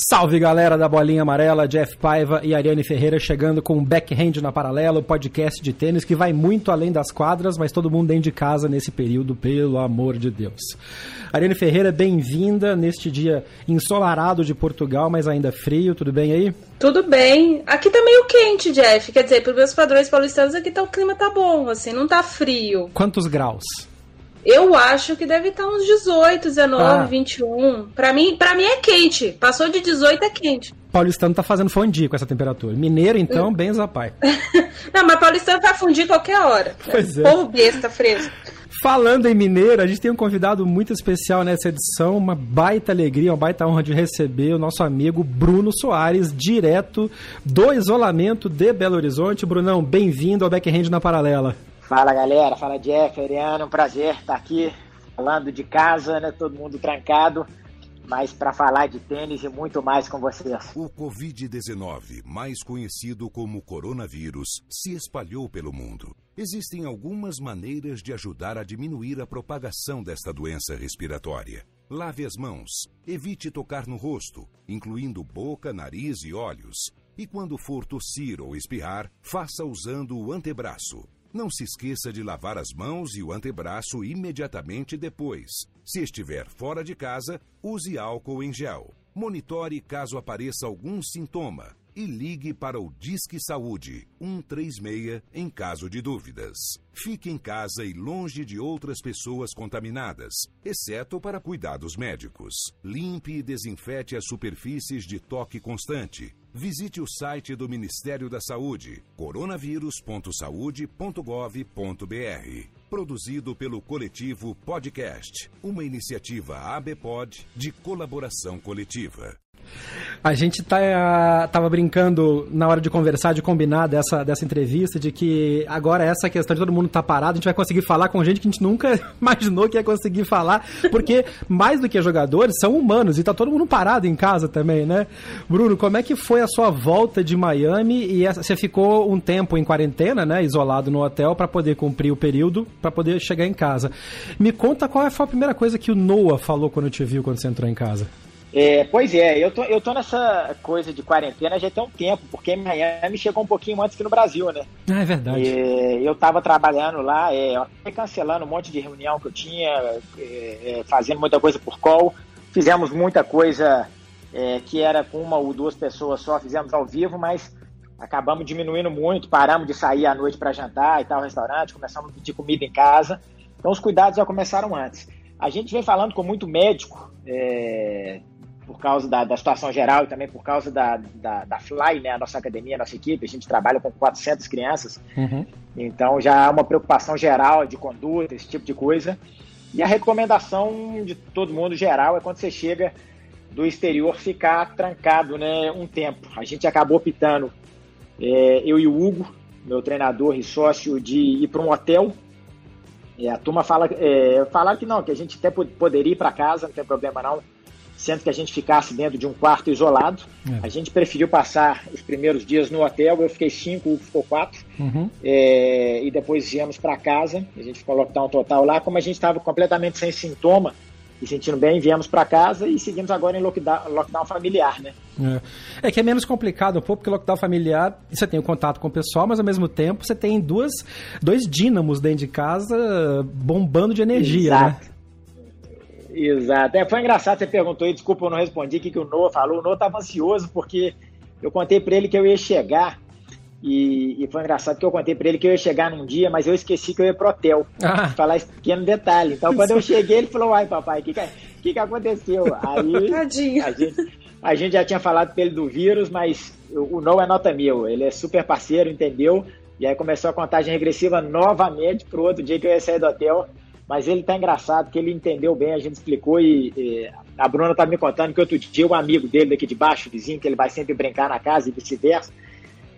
Salve galera da Bolinha Amarela, Jeff Paiva e Ariane Ferreira chegando com o Backhand na Paralela, o podcast de tênis que vai muito além das quadras, mas todo mundo dentro de casa nesse período, pelo amor de Deus. Ariane Ferreira, bem-vinda neste dia ensolarado de Portugal, mas ainda frio, tudo bem aí? Tudo bem. Aqui tá meio quente, Jeff. Quer dizer, para meus padrões paulistanos aqui tá, o clima tá bom, assim, não tá frio. Quantos graus? Eu acho que deve estar uns 18, 19, ah. 21. Para mim, para mim é quente. Passou de 18 é quente. Paulistano tá fazendo fundir com essa temperatura. Mineiro, então, hum. bem zapai. não, mas paulistano vai fundir qualquer hora. Pois é. Povo besta, fresco. Falando em mineiro, a gente tem um convidado muito especial nessa edição, uma baita alegria, uma baita honra de receber o nosso amigo Bruno Soares, direto do isolamento de Belo Horizonte. Brunão, bem-vindo ao Backhand na Paralela. Fala galera, fala Jeff, Ariano, um prazer estar aqui falando de casa, né? Todo mundo trancado, mas para falar de tênis e muito mais com vocês. O Covid-19, mais conhecido como coronavírus, se espalhou pelo mundo. Existem algumas maneiras de ajudar a diminuir a propagação desta doença respiratória. Lave as mãos. Evite tocar no rosto, incluindo boca, nariz e olhos. E quando for tossir ou espirrar, faça usando o antebraço. Não se esqueça de lavar as mãos e o antebraço imediatamente depois. Se estiver fora de casa, use álcool em gel. Monitore caso apareça algum sintoma e ligue para o Disque Saúde 136 em caso de dúvidas. Fique em casa e longe de outras pessoas contaminadas, exceto para cuidados médicos. Limpe e desinfete as superfícies de toque constante. Visite o site do Ministério da Saúde, coronavírus.saude.gov.br. Produzido pelo coletivo Podcast, uma iniciativa ABPOD de colaboração coletiva. A gente tá, tava brincando na hora de conversar, de combinar dessa, dessa entrevista, de que agora essa questão de todo mundo tá parado, a gente vai conseguir falar com gente que a gente nunca imaginou que ia conseguir falar, porque mais do que jogadores, são humanos e tá todo mundo parado em casa também, né? Bruno, como é que foi a sua volta de Miami e essa, você ficou um tempo em quarentena, né, isolado no hotel para poder cumprir o período, para poder chegar em casa. Me conta qual foi a primeira coisa que o Noah falou quando te viu quando você entrou em casa. É, pois é, eu tô, eu tô nessa coisa de quarentena já tem um tempo, porque Miami chegou um pouquinho antes que no Brasil, né? Ah, é verdade. É, eu tava trabalhando lá, é, cancelando um monte de reunião que eu tinha, é, é, fazendo muita coisa por call, fizemos muita coisa é, que era com uma ou duas pessoas só, fizemos ao vivo, mas acabamos diminuindo muito, paramos de sair à noite para jantar e tal, restaurante, começamos a pedir comida em casa, então os cuidados já começaram antes. A gente vem falando com muito médico, por causa da, da, situação geral e também por causa da, da, da, Fly, né, a nossa academia, a nossa equipe, a gente trabalha com 400 crianças, uhum. então já há uma preocupação geral de conduta, esse tipo de coisa. E a recomendação de todo mundo geral é quando você chega do exterior ficar trancado né, um tempo. A gente acabou optando, é, eu e o Hugo, meu treinador e sócio, de ir para um hotel. E a turma fala, é, falaram que não, que a gente até poderia ir para casa, não tem problema não sendo que a gente ficasse dentro de um quarto isolado. É. A gente preferiu passar os primeiros dias no hotel, eu fiquei cinco, o ficou quatro, uhum. é, e depois viemos para casa, a gente ficou lockdown total lá, como a gente estava completamente sem sintoma, e sentindo bem, viemos para casa e seguimos agora em lockdown, lockdown familiar, né? É. é. que é menos complicado um pouco, porque lockdown familiar, você tem o contato com o pessoal, mas ao mesmo tempo você tem duas, dois dínamos dentro de casa bombando de energia, né? Exato. né? Exato. É, foi engraçado, você perguntou aí, desculpa eu não respondi o que, que o Noah falou. O Noah estava ansioso porque eu contei para ele que eu ia chegar E, e, foi engraçado que eu contei para ele que eu ia chegar num dia, mas eu esqueci que eu ia pro hotel. Ah. Falar esse pequeno detalhe. Então, quando eu cheguei, ele falou: Ai, papai, o que, que, que, que aconteceu? Aí a gente, a gente já tinha falado para ele do vírus, mas o, o não é nota mil. Ele é super parceiro, entendeu? E aí começou a contagem regressiva novamente pro outro dia que eu ia sair do hotel. Mas ele tá engraçado, que ele entendeu bem, a gente explicou e, e a Bruna tá me contando que outro dia um amigo dele daqui de baixo, vizinho, que ele vai sempre brincar na casa e vice-versa,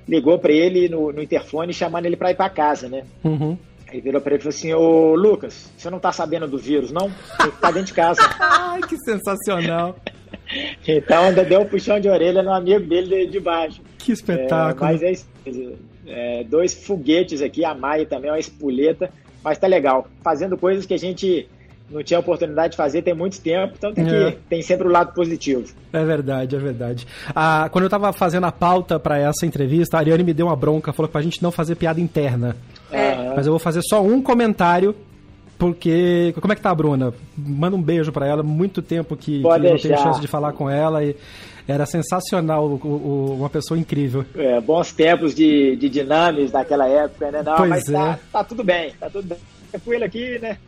ligou para ele no, no, interfone chamando ele para ir para casa, né? Uhum. Aí virou para ele e falou assim: Ô Lucas, você não tá sabendo do vírus, não? Tem que ficar dentro de casa. Ai, que sensacional. então ainda deu um puxão de orelha no amigo dele de, de baixo. Que espetáculo. É, mas é, é, dois foguetes aqui, a Maia também é uma espoleta. Mas tá legal. Fazendo coisas que a gente não tinha oportunidade de fazer tem muito tempo, então tem, que, é. tem sempre o lado positivo. É verdade, é verdade. Ah, quando eu tava fazendo a pauta para essa entrevista, a Ariane me deu uma bronca, falou pra gente não fazer piada interna. É. Mas eu vou fazer só um comentário, porque. Como é que tá a Bruna? Manda um beijo para ela, muito tempo que, que eu não tenho chance de falar com ela e. Era sensacional, o, o, uma pessoa incrível. É, bons tempos de, de daquela época, né? Não, pois mas tá, é. tá, tá tudo bem, tá tudo bem. Com ele aqui, né?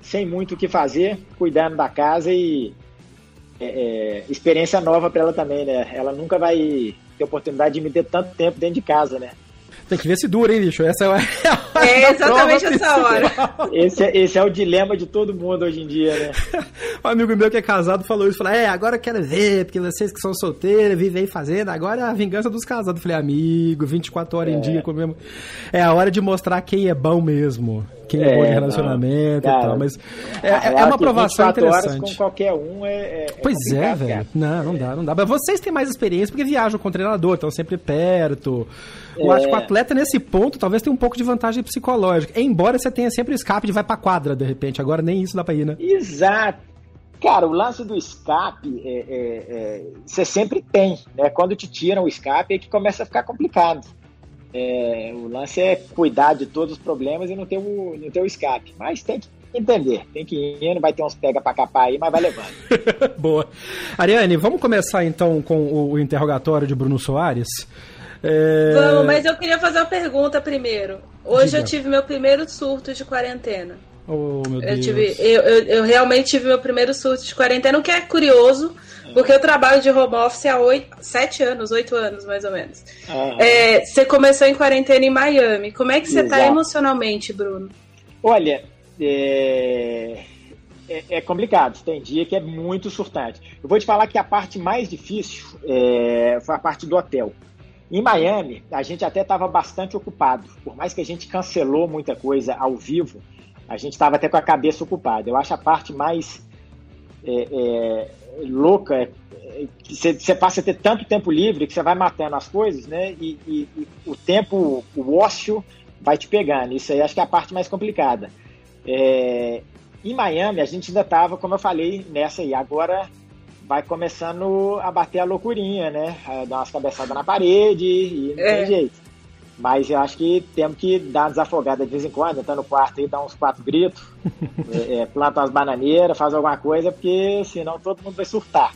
Sem muito o que fazer, cuidando da casa e é, é, experiência nova para ela também, né? Ela nunca vai ter oportunidade de me ter tanto tempo dentro de casa, né? Tem que ver se dura, hein, bicho? Essa é, é exatamente essa hora. Esse é, esse é o dilema de todo mundo hoje em dia, né? um amigo meu que é casado falou isso. Falou, é, agora eu quero ver, porque vocês que são solteiros, vivem fazendo, agora é a vingança dos casados. Eu falei, amigo, 24 horas é. em dia com mesmo. É a hora de mostrar quem é bom mesmo. Quem é, é bom de relacionamento não, e tal. Mas é, é, é uma aprovação interessante. Horas com qualquer um é. é pois é, velho. Não, não dá, não dá. Mas vocês têm mais experiência porque viajam com o treinador, estão sempre perto. Eu acho que o é. atleta, nesse ponto, talvez tenha um pouco de vantagem psicológica. Embora você tenha sempre o escape de vai pra quadra, de repente. Agora nem isso dá pra ir, né? Exato. Cara, o lance do escape, é, é, é, você sempre tem, né? Quando te tiram o escape é que começa a ficar complicado. É, o lance é cuidar de todos os problemas e não ter o, não ter o escape. Mas tem que entender, tem que ir, não vai ter uns pega pra capar aí, mas vai levando. Boa. Ariane, vamos começar então com o, o interrogatório de Bruno Soares? É... Vamos, mas eu queria fazer uma pergunta primeiro. Hoje Diga. eu tive meu primeiro surto de quarentena. Oh, meu Deus. Eu, tive, eu, eu, eu, realmente tive meu primeiro surto de quarentena, o que é curioso, porque eu trabalho de home office há oito, sete anos, oito anos mais ou menos. É, você começou em quarentena em Miami. Como é que você está emocionalmente, Bruno? Olha, é, é, é, complicado. Tem dia que é muito surtante. Eu vou te falar que a parte mais difícil é, foi a parte do hotel. Em Miami, a gente até estava bastante ocupado. Por mais que a gente cancelou muita coisa ao vivo, a gente estava até com a cabeça ocupada. Eu acho a parte mais é, é, louca é, que você passa a ter tanto tempo livre que você vai matando as coisas, né? E, e, e, o tempo, o ócio vai te pegando. Isso aí acho que é a parte mais complicada. É, em Miami, a gente ainda estava, como eu falei, nessa aí. Agora vai começando a bater a loucurinha, né? A dar umas cabeçadas na parede e não é. tem jeito. Mas eu acho que temos que dar uma desafogada de vez em quando, entrar no quarto e dar uns quatro gritos, é, é, planta umas bananeiras, faz alguma coisa, porque senão todo mundo vai surtar.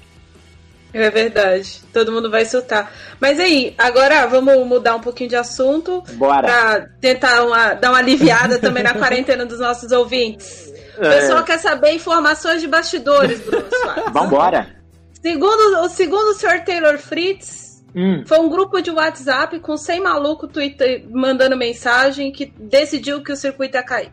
É verdade, todo mundo vai surtar. Mas aí, agora vamos mudar um pouquinho de assunto. Bora. Pra tentar uma, dar uma aliviada também na quarentena dos nossos ouvintes. O pessoal é. quer saber informações de bastidores, Bruno Soares. Vambora. Segundo, o segundo o Sr. Taylor Fritz, hum. foi um grupo de WhatsApp com 100 malucos Twitter, mandando mensagem que decidiu que o circuito ia cair.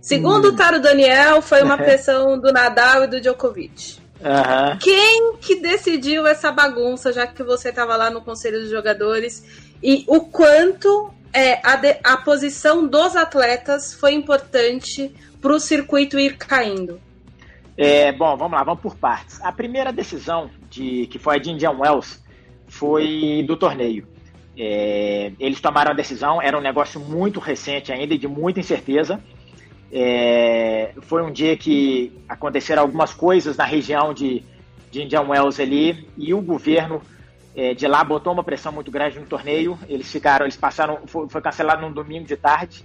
Segundo hum. o Taro Daniel, foi uma pressão do Nadal e do Djokovic. Uhum. Quem que decidiu essa bagunça, já que você estava lá no Conselho dos Jogadores, e o quanto é, a, de, a posição dos atletas foi importante para o circuito ir caindo? É, bom, vamos lá, vamos por partes. A primeira decisão de que foi a de Indian Wells foi do torneio. É, eles tomaram a decisão, era um negócio muito recente ainda e de muita incerteza. É, foi um dia que aconteceram algumas coisas na região de, de Indian Wells ali e o governo é, de lá botou uma pressão muito grande no torneio. Eles ficaram, eles passaram, foi, foi cancelado num domingo de tarde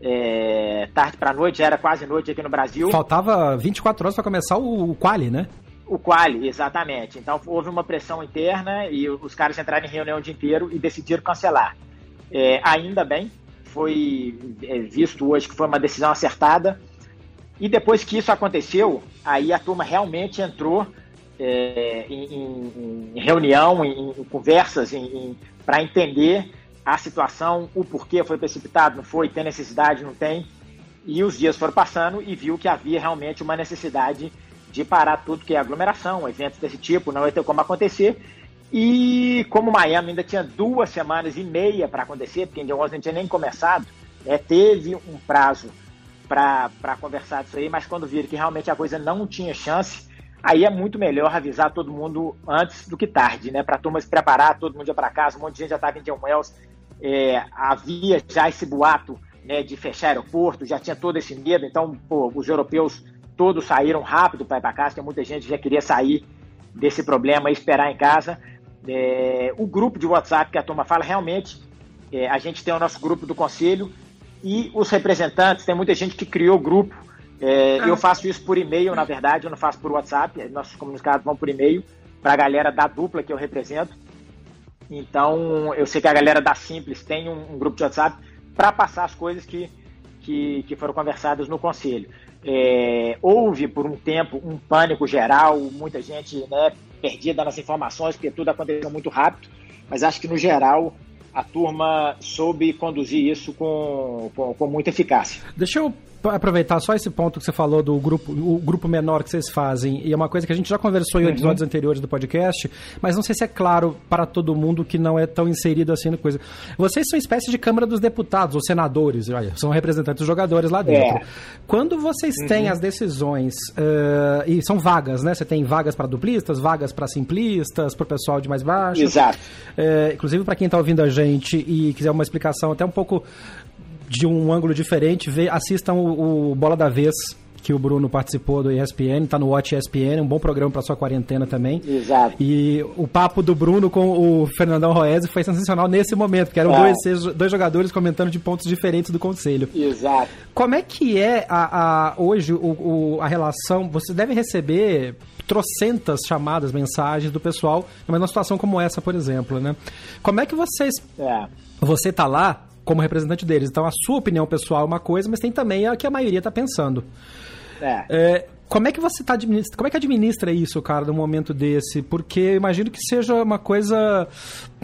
é, tarde para noite, já era quase noite aqui no Brasil. Faltava 24 horas para começar o, o quali, né? O quali, exatamente. Então houve uma pressão interna e os caras entraram em reunião o dia inteiro e decidiram cancelar. É, ainda bem, foi é, visto hoje que foi uma decisão acertada. E depois que isso aconteceu, aí a turma realmente entrou é, em, em, reunião, em, em conversas, para entender a situação, o porquê foi precipitado, não foi, tem necessidade, não tem. E os dias foram passando e viu que havia realmente uma necessidade de parar tudo que é aglomeração, eventos desse tipo, não ia ter como acontecer. E como Miami ainda tinha duas semanas e meia para acontecer, porque Indian Wells não tinha nem começado, é, teve um prazo para conversar disso aí, mas quando viram que realmente a coisa não tinha chance, aí é muito melhor avisar todo mundo antes do que tarde, né? Para a turma se preparar, todo mundo ia para casa, um monte de gente já estava em Indian Wells, é, havia já esse boato né, de fechar aeroporto, já tinha todo esse medo, então pô, os europeus todos saíram rápido para ir para casa, que muita gente já queria sair desse problema e esperar em casa. É, o grupo de WhatsApp que a turma fala, realmente, é, a gente tem o nosso grupo do conselho e os representantes, tem muita gente que criou grupo. É, ah. Eu faço isso por e-mail, na verdade, eu não faço por WhatsApp, nossos comunicados vão por e-mail para a galera da dupla que eu represento. Então, eu sei que a galera da Simples tem um, um grupo de WhatsApp para passar as coisas que, que, que, foram conversadas no conselho. É, houve por um tempo um pânico geral, muita gente né, perdida nas informações, porque tudo aconteceu muito rápido, mas acho que no geral a turma soube conduzir isso com, com, com muita eficácia. Deixa eu aproveitar só esse ponto que você falou do grupo, o grupo menor que vocês fazem, e é uma coisa que a gente já conversou em uhum. episódios anteriores do podcast, mas não sei se é claro para todo mundo que não é tão inserido assim na coisa. Vocês são espécie de Câmara dos Deputados, ou senadores, são representantes dos jogadores lá dentro. É. Quando vocês uhum. têm as decisões, uh, e são vagas, né? Você tem vagas para duplistas, vagas para simplistas, para o pessoal de mais baixo. Exato. Uh, inclusive, para quem está ouvindo a gente e quiser uma explicação até um pouco de um ângulo diferente, vê, assistam o, o Bola da Vez, que o Bruno participou do ESPN, tá no Watch ESPN, um bom programa para sua quarentena também. Exato. E o papo do Bruno com o Fernandão Roese foi sensacional nesse momento, porque eram é. dois, dois jogadores comentando de pontos diferentes do conselho. Exato. Como é que é a, a hoje o, o, a relação? Você deve receber trocentas chamadas, mensagens do pessoal, numa situação como essa, por exemplo, né? Como é que vocês... É. Você tá lá, como representante deles. Então a sua opinião pessoal é uma coisa, mas tem também a que a maioria está pensando. É. é. como é que você está administrando? Como é que administra isso, cara, num momento desse? Porque eu imagino que seja uma coisa.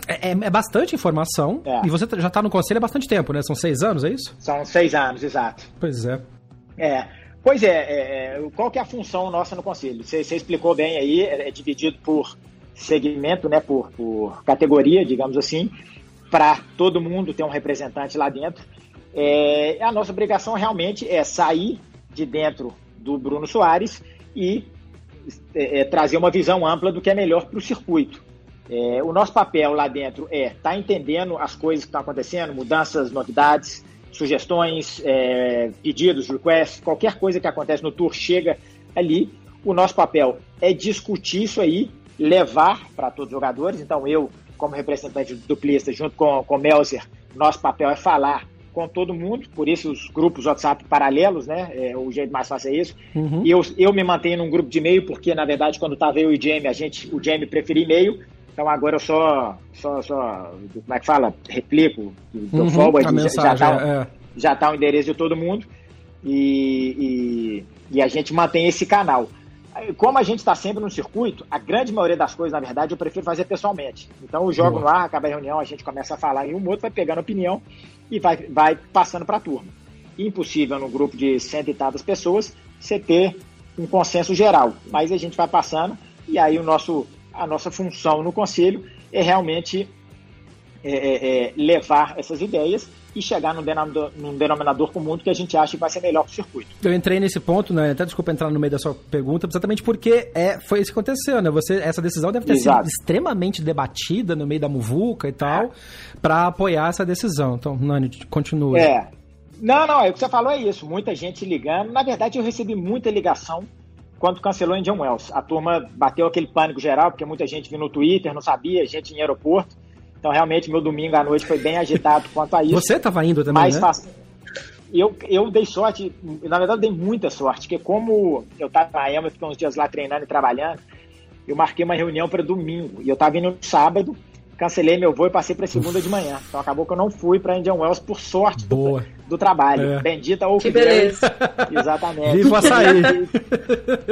É, é, é bastante informação. É. E você já está no conselho há bastante tempo, né? São seis anos, é isso? São seis anos, exato. Pois é. É. Pois é, é, é qual que é a função nossa no conselho? Você, você explicou bem aí, é, dividido por segmento, né, por, por categoria, digamos assim para todo mundo ter um representante lá dentro. É, a nossa obrigação realmente é sair de dentro do Bruno Soares e é, é trazer uma visão ampla do que é melhor para o circuito. É, o nosso papel lá dentro é estar tá entendendo as coisas que estão acontecendo, mudanças, novidades, sugestões, é, pedidos, requests, qualquer coisa que acontece no tour chega ali. O nosso papel é discutir isso aí, levar para todos os jogadores. Então, eu como representante do duplista, junto com, com o Melzer, nosso papel é falar com todo mundo, por isso os grupos WhatsApp paralelos, né? É, o jeito mais fácil é isso. Uhum. E eu, eu me mantenho num grupo de e-mail, porque na verdade, quando estava eu e o Jamie, a gente, o Jamie preferia e-mail, então agora eu só, só, só como é que fala? Replico, do uhum, forward, já, já, tá, é. já tá o endereço de todo mundo. E, e, e a gente mantém esse canal como a gente está sempre no circuito, a grande maioria das coisas, na verdade, eu prefiro fazer pessoalmente. Então, eu jogo no ar, acaba a reunião, a gente começa a falar em um outro, vai pegando opinião e vai, vai passando para a turma. Impossível, num grupo de cento e tantas pessoas, você ter um consenso geral. Mas a gente vai passando e aí o nosso, a nossa função no conselho é realmente é, é, é levar essas ideias e chegar num denominador, num denominador comum que a gente acha que vai ser melhor para o circuito. Eu entrei nesse ponto, né? Até desculpa entrar no meio da sua pergunta, exatamente porque é, foi isso que aconteceu, né? Você, essa decisão deve ter Exato. sido extremamente debatida no meio da muvuca e tal, é. para apoiar essa decisão. Então, Nani, continua. É. Não, não, é o que você falou é isso. Muita gente ligando. Na verdade, eu recebi muita ligação quando cancelou em John Wells. A turma bateu aquele pânico geral, porque muita gente viu no Twitter, não sabia, gente em aeroporto. Então, realmente, meu domingo à noite foi bem agitado quanto a isso. Você estava indo também, mas né? Eu, eu dei sorte, na verdade, eu dei muita sorte, porque como eu estava na EMA, fiquei uns dias lá treinando e trabalhando, eu marquei uma reunião para domingo, e eu estava indo no sábado, cancelei meu voo e passei para segunda de manhã. Então acabou que eu não fui para Indian Wells por sorte Boa. Do, do trabalho. É. Bendita ou Que beleza. Exatamente. Viva açaí.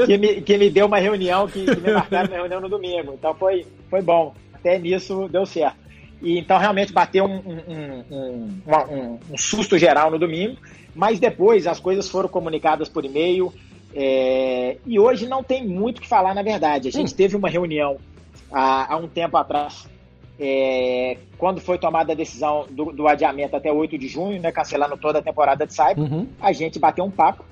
que, me, que me deu uma reunião, que, que me marcaram uma reunião no domingo. Então foi, foi bom. Até nisso deu certo. E então realmente bateu um, um, um, um, susto geral no domingo, mas depois as coisas foram comunicadas por e-mail. É, e hoje não tem muito o que falar, na verdade. A gente hum. teve uma reunião há, há um tempo atrás é, quando foi tomada a decisão do, do, adiamento até 8 de junho, né, cancelando toda a temporada de Cyber, uhum. a gente bateu um papo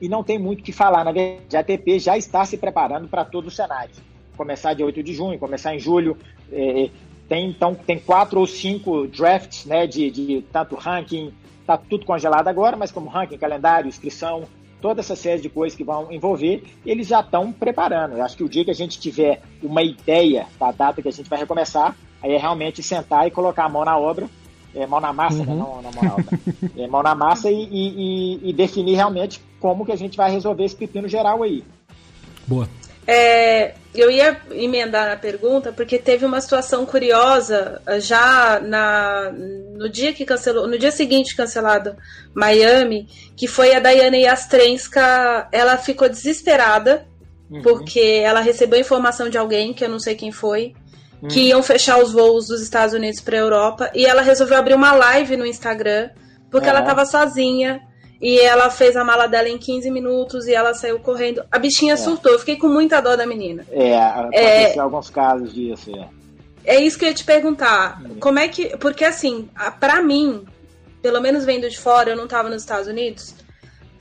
e não tem muito o que falar. Na verdade, a ATP já está se preparando para todos os cenários. Começar dia 8 de junho, começar em julho. É, tem, então, tem quatro ou cinco drafts né, de, de tanto ranking, está tudo congelado agora, mas como ranking, calendário, inscrição, toda essa série de coisas que vão envolver, eles já estão preparando. Eu acho que o dia que a gente tiver uma ideia da data que a gente vai recomeçar, aí é realmente sentar e colocar a mão na obra, é, mão na massa, né? uhum. né? não na mão na obra, é, mão na massa e, e, e, definir realmente como que a gente vai resolver esse pepino geral aí. Boa. É, eu ia emendar na pergunta porque teve uma situação curiosa eh, já na, no dia que cancelou, no dia seguinte cancelado Miami, que foi a Daiane Yastrenska, ela ficou desesperada uhum. porque ela recebeu informação de alguém que eu não sei quem foi, uhum. que iam fechar os voos dos Estados Unidos para a Europa e ela resolveu abrir uma live no Instagram porque ela estava sozinha e ela fez a mala dela em 15 minutos e ela saiu correndo. A bichinha é. surtou. Eu fiquei com muita dó da menina. É, aconteceu é, alguns casos disso. É. é isso que eu ia te perguntar. Uhum. Como é que. Porque assim, para mim, pelo menos vendo de fora, eu não tava nos Estados Unidos.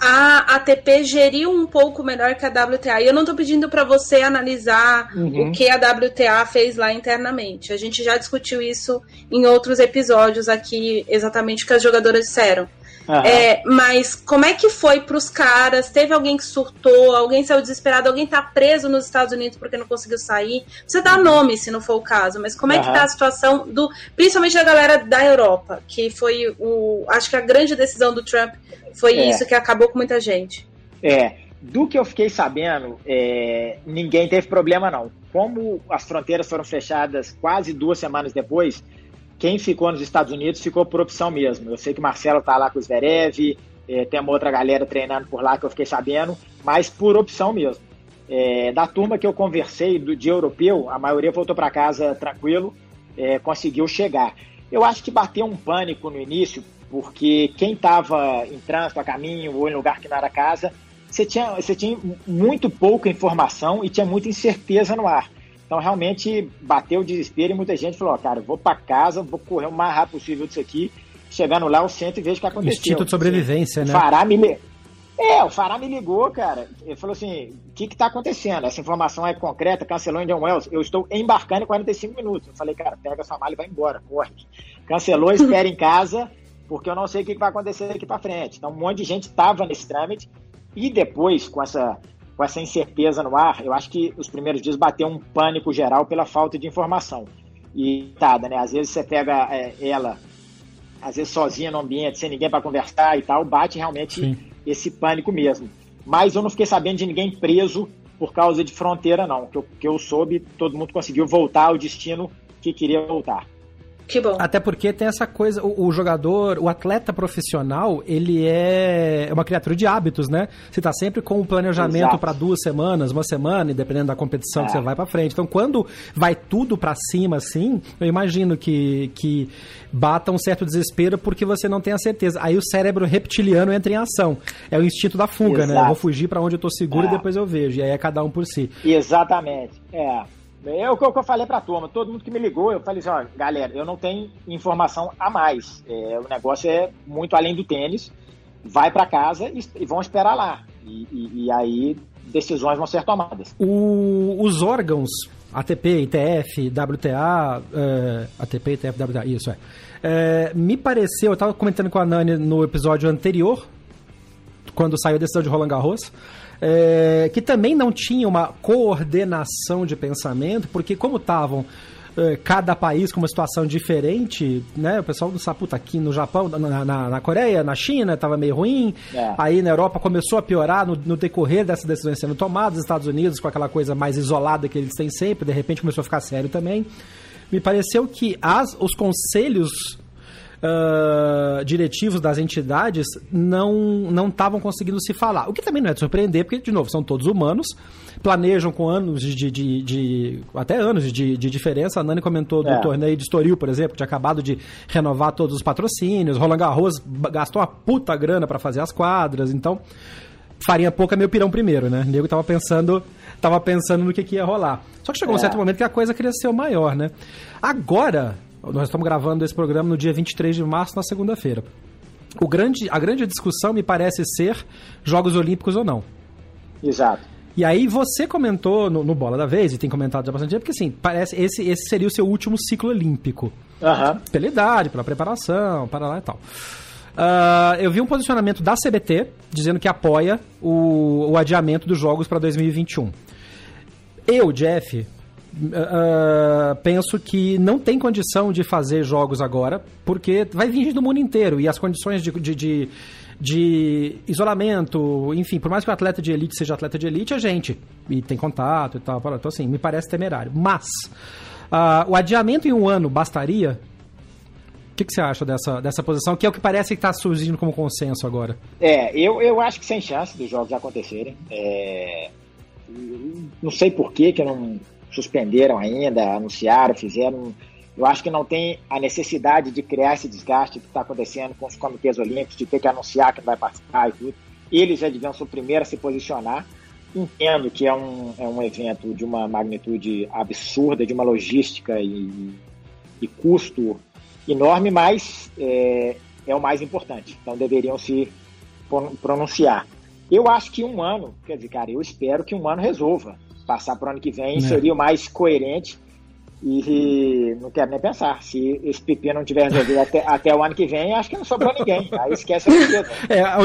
A ATP geriu um pouco melhor que a WTA. E eu não tô pedindo para você analisar uhum. o que a WTA fez lá internamente. A gente já discutiu isso em outros episódios aqui, exatamente o que as jogadoras disseram. Uhum. É, mas como é que foi pros caras? Teve alguém que surtou, alguém saiu desesperado, alguém tá preso nos Estados Unidos porque não conseguiu sair? Você dá nome se não for o caso, mas como é uhum. que tá a situação do. Principalmente da galera da Europa, que foi o. Acho que a grande decisão do Trump foi é. isso que acabou com muita gente. É. Do que eu fiquei sabendo, é, ninguém teve problema, não. Como as fronteiras foram fechadas quase duas semanas depois, quem ficou nos Estados Unidos ficou por opção mesmo. Eu sei que o Marcelo tá lá com o Zverev, é, tem uma outra galera treinando por lá que eu fiquei sabendo, mas por opção mesmo. É, da turma que eu conversei do dia europeu, a maioria voltou para casa tranquilo, é, conseguiu chegar. Eu acho que bateu um pânico no início, porque quem estava em trânsito a caminho ou em lugar que não era casa, você tinha, você tinha muito pouca informação e tinha muita incerteza no ar. Então, realmente, bateu o desespero e muita gente falou: cara, vou para casa, vou correr o mais rápido possível disso aqui. Chegando lá, eu sento e vejo o que aconteceu. Instinto de sobrevivência, né? Fará me, é, o Fará me ligou, cara. Ele falou assim: o que está acontecendo? Essa informação é concreta, cancelou Indian Wells. Eu estou embarcando em 45 minutos. Eu falei, cara, pega sua mala e vai embora, corre. Cancelou, espera em casa, porque eu não sei o que vai acontecer daqui para frente. Então, um monte de gente estava nesse trâmite. E depois, com essa com essa incerteza no ar, eu acho que os primeiros dias bateu um pânico geral pela falta de informação. E tá, né? Às vezes você pega é, ela, às vezes sozinha no ambiente, sem ninguém para conversar e tal, bate realmente Sim. esse pânico mesmo. Mas eu não fiquei sabendo de ninguém preso por causa de fronteira, não. Que eu, que eu soube, todo mundo conseguiu voltar ao destino que queria voltar. Que bom. Até porque tem essa coisa, o, o jogador, o atleta profissional, ele é uma criatura de hábitos, né? Você tá sempre com um planejamento para duas semanas, uma semana, e dependendo da competição é. que você vai para frente. Então, quando vai tudo para cima assim, eu imagino que, que bata um certo desespero porque você não tem a certeza. Aí o cérebro reptiliano entra em ação. É o instinto da fuga, Exato. né? Eu vou fugir para onde eu tô seguro é. e depois eu vejo. E aí é cada um por si. Exatamente. É. É o que eu falei pra turma, todo mundo que me ligou, eu falei assim, ó, galera, eu não tenho informação a mais. É, o negócio é muito além do tênis. Vai para casa e, e, vão esperar lá. E, e, e, aí decisões vão ser tomadas. O, os órgãos ATP, ITF, WTA, é, ATP, ITF, WTA, isso é. é me pareceu, eu estava comentando com a Nani no episódio anterior, quando saiu a decisão de Roland Garros, é, que também não tinha uma coordenação de pensamento, porque como estavam é, cada país com uma situação diferente, né? O pessoal do Saputa aqui no Japão, na, na, na Coreia, na China, estava meio ruim. É. Aí na Europa começou a piorar no, no, decorrer dessas decisões sendo tomadas. Estados Unidos com aquela coisa mais isolada que eles têm sempre, de repente começou a ficar sério também. me pareceu que as, os conselhos uh, diretivos das entidades não estavam conseguindo se falar. O que também não é de surpreender, porque, de novo, são todos humanos, planejam com anos de. de, de, até anos de, de diferença. A Nani comentou do é. torneio de Estoril, por exemplo, que tinha acabado de renovar todos os patrocínios. Roland Garros gastou uma puta grana para fazer as quadras, então. Farinha pouca, meu pirão primeiro, né? O nego tava pensando, tava pensando no que, que ia rolar. Só que chegou é. um certo momento que a coisa cresceu maior, né? Agora, nós estamos gravando esse programa no dia 23 de março, na segunda-feira. O grande, a grande discussão me parece ser Jogos Olímpicos ou não. Exato. E aí você comentou no, no, Bola da Vez, e tem comentado já bastante tempo, porque assim, parece esse, esse seria o seu último ciclo olímpico. Uhum. Pela idade, pela preparação, para lá e tal. Uh, eu vi um posicionamento da CBT dizendo que apoia o, o adiamento dos jogos para 2021. Eu, Jeff, Uh, penso que não tem condição de fazer jogos agora, porque vai vir do mundo inteiro e as condições de, de, de, de, isolamento, enfim, por mais que o atleta de elite seja atleta de elite, é gente e tem contato e tal. Então, assim, me parece temerário. Mas uh, o adiamento em um ano bastaria? O que, que, você acha dessa, dessa posição, que é o que parece que está surgindo como consenso agora? É, eu, eu acho que sem chance dos jogos acontecerem. É, não sei por que, que eu não suspenderam ainda, anunciaram, fizeram. Eu acho que não tem a necessidade de criar esse desgaste que está acontecendo com os comitês olímpicos, de ter que anunciar que vai participar e tudo. Eles já deviam ser o primeiro a se posicionar. Entendo que é um, é um evento de uma magnitude absurda, de uma logística e, e custo enorme, mas é, é o mais importante. Então deveriam se pronunciar. Eu acho que um ano, quer dizer, cara, eu espero que um ano resolva passar para o ano que vem é. seria o mais coerente. E não quero nem pensar. Se esse pepino não tiver resolvido até, até o ano que vem, acho que não sobrou ninguém. Aí esquece a Olimpíada. É, a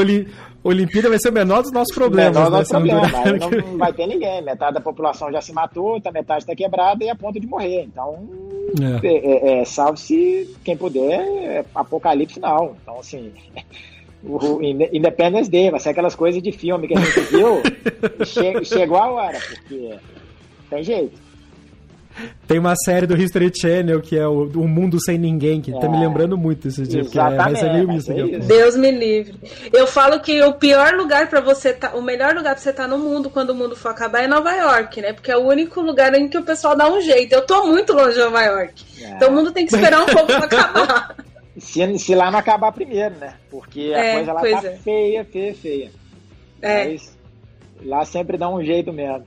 Olimpíada vai ser o menor dos nossos problemas. Menor dos né, problemas. Não, não, vai ter ninguém. Metade da população já se matou, outra metade está quebrada e a ponto de morrer. Então, é. É, é, é salve-se quem puder, é apocalipse final. Então, assim. O Independence Day, vai ser aquelas coisas de filme que a gente viu e che chegou a hora, porque tem jeito. Tem uma série do History Channel que é o, o Mundo Sem Ninguém, que é, tá me é. lembrando muito esse dia. Que é, vai ser meio isso, isso. Deus me livre. Eu falo que o pior lugar para você tá, o melhor lugar pra você estar tá no mundo quando o mundo for acabar é Nova York, né? Porque é o único lugar em que o pessoal dá um jeito. Eu tô muito longe de Nova York. É. Então o mundo tem que esperar um pouco pra acabar. Se, se lá não acabar primeiro, né? Porque a é, coisa lá tá é. feia, feia, feia. É. Mas lá sempre dá um jeito mesmo.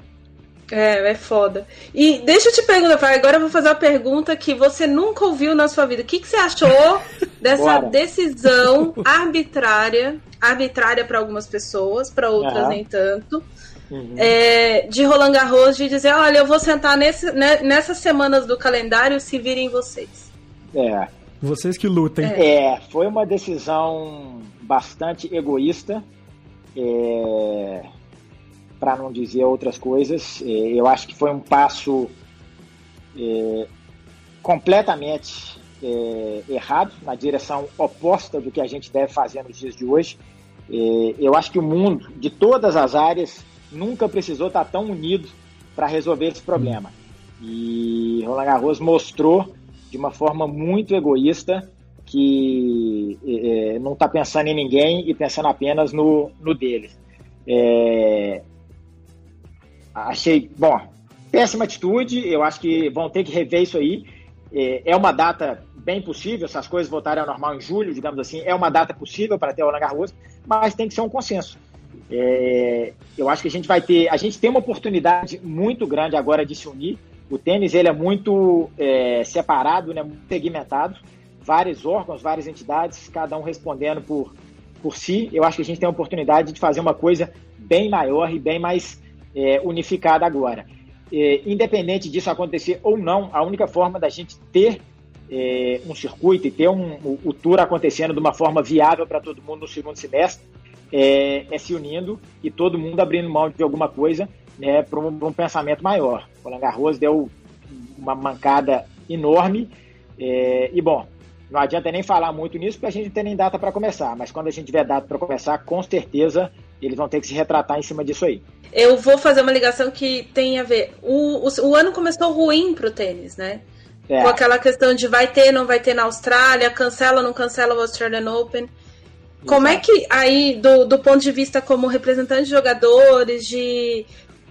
É, é foda. E deixa eu te perguntar, agora eu vou fazer uma pergunta que você nunca ouviu na sua vida. O que, que você achou dessa decisão arbitrária, arbitrária para algumas pessoas, para outras uhum. nem tanto, uhum. é, de Roland Garros de dizer, olha, eu vou sentar nesse, né, nessas semanas do calendário, se virem vocês. É, vocês que lutem. É, foi uma decisão bastante egoísta, é, para não dizer outras coisas. É, eu acho que foi um passo é, completamente é, errado, na direção oposta do que a gente deve fazer nos dias de hoje. É, eu acho que o mundo, de todas as áreas, nunca precisou estar tão unido para resolver esse problema. E Roland Garros mostrou de uma forma muito egoísta, que é, é não está pensando em ninguém e pensando apenas no, no dele. É, achei, bom, péssima atitude, eu acho que vão ter que rever isso aí. É, é uma data bem possível, se as coisas voltarem ao normal em julho, digamos assim, é uma data possível para ter o Roland Garros, mas tem que ser um consenso. É, eu acho que a gente vai ter, a gente tem uma oportunidade muito grande agora de se unir o tênis ele é muito é, separado, né, muito segmentado, vários órgãos, várias entidades, cada um respondendo por, por si. Eu acho que a gente tem a oportunidade de fazer uma coisa bem maior e bem mais é, unificada agora. É, independente disso acontecer ou não, a única forma da gente ter é, um circuito e ter um, o, o, tour acontecendo de uma forma viável para todo mundo no segundo semestre é, é, se unindo e todo mundo abrindo mão de alguma coisa né, para um, um, pensamento maior. O Roland Garros deu uma mancada enorme é, e, bom, não adianta nem falar muito nisso porque a gente não tem nem data para começar, mas quando a gente tiver data para começar, com certeza eles vão ter que se retratar em cima disso aí. Eu vou fazer uma ligação que tem a ver. O, o, o ano começou ruim para o tênis, né? É. Com aquela questão de vai ter, não vai ter na Austrália, cancela, não cancela o Australian Open. Como é que aí, do, do ponto de vista como representante de jogadores, de.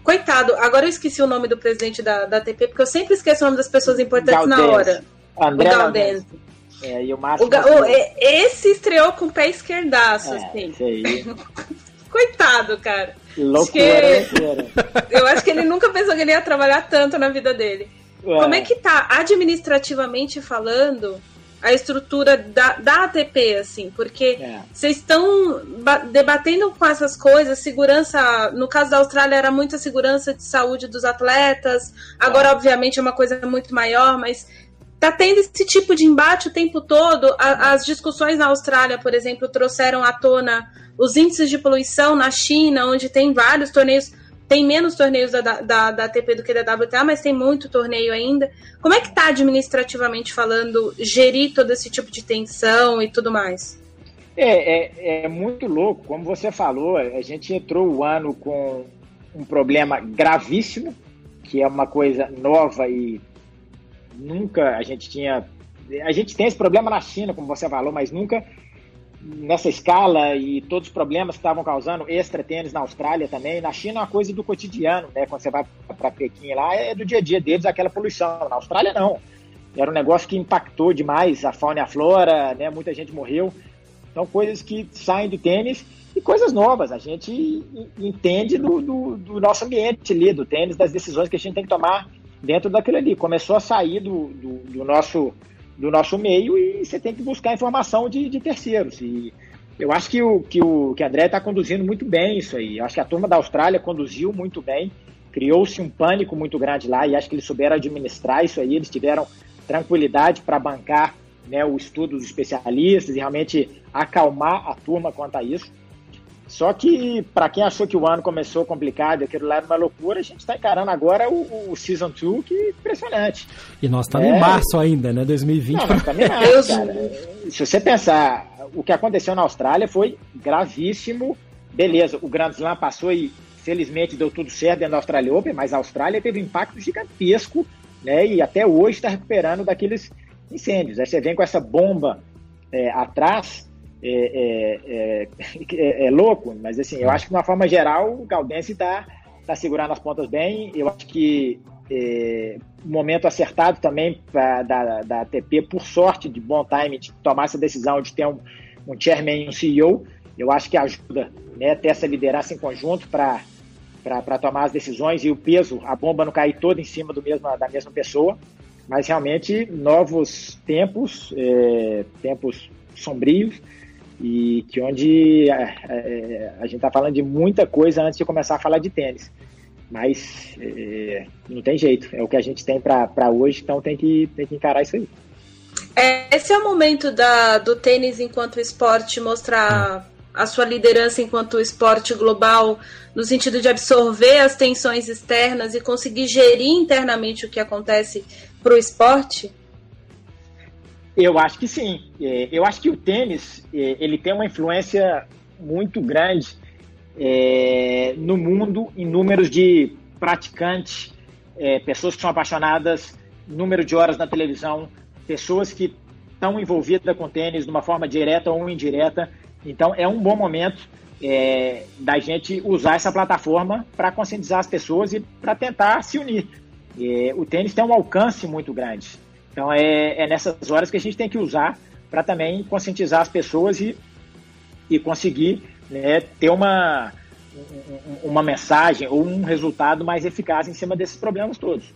Coitado, agora eu esqueci o nome do presidente da, da ATP, porque eu sempre esqueço o nome das pessoas importantes na hora. André o. É, e o Márcio. O, o, esse estreou com o pé esquerdaço, é, assim. Coitado, cara. Loucura, acho que... Eu acho que ele nunca pensou que ele ia trabalhar tanto na vida dele. É. Como é que tá, administrativamente falando, a estrutura da, da ATP, assim, porque é. vocês é. estão debatendo com essas coisas, segurança, no caso da Austrália era muita segurança de saúde dos atletas, agora é. obviamente é uma coisa muito maior, mas tá tendo esse tipo de embate o tempo todo. A, as discussões na Austrália, por exemplo, trouxeram à tona os índices de poluição na China, onde tem vários torneios tem menos torneios da, da, da ATP do que da WTA, mas tem muito torneio ainda. Como é que tá administrativamente falando, gerir todo esse tipo de tensão e tudo mais? É, é, é muito louco, como você falou, a gente entrou o ano com um problema gravíssimo, que é uma coisa nova e nunca a gente tinha. A gente tem esse problema na China, como você falou, mas nunca nessa escala e todos os problemas que estavam causando extra tênis na Austrália também. Na China é uma coisa do cotidiano, né? Quando você vai para Pequim lá, é do dia a dia deles aquela poluição. Na Austrália, não. Era um negócio que impactou demais a fauna e a flora, né? Muita gente morreu. Então, coisas que saem do tênis e coisas novas. A gente entende do, do, do nosso ambiente ali, do tênis, das decisões que a gente tem que tomar dentro daquilo ali. Começou a sair do, do, do nosso do nosso meio e você tem que buscar informação de, de terceiros. E eu acho que o que o que André está conduzindo muito bem isso aí. Eu acho que a turma da Austrália conduziu muito bem. Criou-se um pânico muito grande lá e acho que eles souberam administrar isso aí. Eles tiveram tranquilidade para bancar né, o estudo dos especialistas e realmente acalmar a turma quanto a isso. Só que, para quem achou que o ano começou complicado, aquilo lá era uma loucura, a gente está encarando agora o, o Season 2, que é impressionante. E nós estamos é... em março ainda, né? 2020. Não, nós estamos em março, cara. Se você pensar, o que aconteceu na Austrália foi gravíssimo. Beleza, o Grand Slam passou e felizmente deu tudo certo dentro da Austrália Open, mas a Austrália teve um impacto gigantesco, né? E até hoje está recuperando daqueles incêndios. Aí você vem com essa bomba é, atrás, é, é, é, é, louco, mas assim, eu acho que de uma forma geral o Galdense está tá segurando as pontas bem. Eu acho que é, momento acertado também pra, da, da ATP, por sorte, de bom time, de tomar essa decisão de ter um, um chairman e um CEO, eu acho que ajuda né, ter essa liderança em conjunto para para tomar as decisões e o peso, a bomba não cair toda em cima do mesmo, da mesma pessoa, mas realmente novos tempos, é, tempos sombrios, e que onde é, é, a gente está falando de muita coisa antes de começar a falar de tênis. Mas é, não tem jeito, é o que a gente tem para hoje, então tem que, tem que encarar isso aí. É, esse é o momento da, do tênis enquanto esporte mostrar a sua liderança enquanto esporte global, no sentido de absorver as tensões externas e conseguir gerir internamente o que acontece para o esporte? Eu acho que sim. É, eu acho que o tênis é, ele tem uma influência muito grande é, no mundo em números de praticantes, pessoas que são apaixonadas, número de horas na televisão, pessoas que estão envolvidas com tênis de uma forma direta ou indireta. Então é um bom momento da gente usar essa plataforma para conscientizar as pessoas e para tentar se unir. O tênis tem um alcance muito grande. Então é, é nessas horas que a gente tem que usar para também conscientizar as pessoas e, e conseguir né, ter uma, uma mensagem ou um resultado mais eficaz em cima desses problemas todos.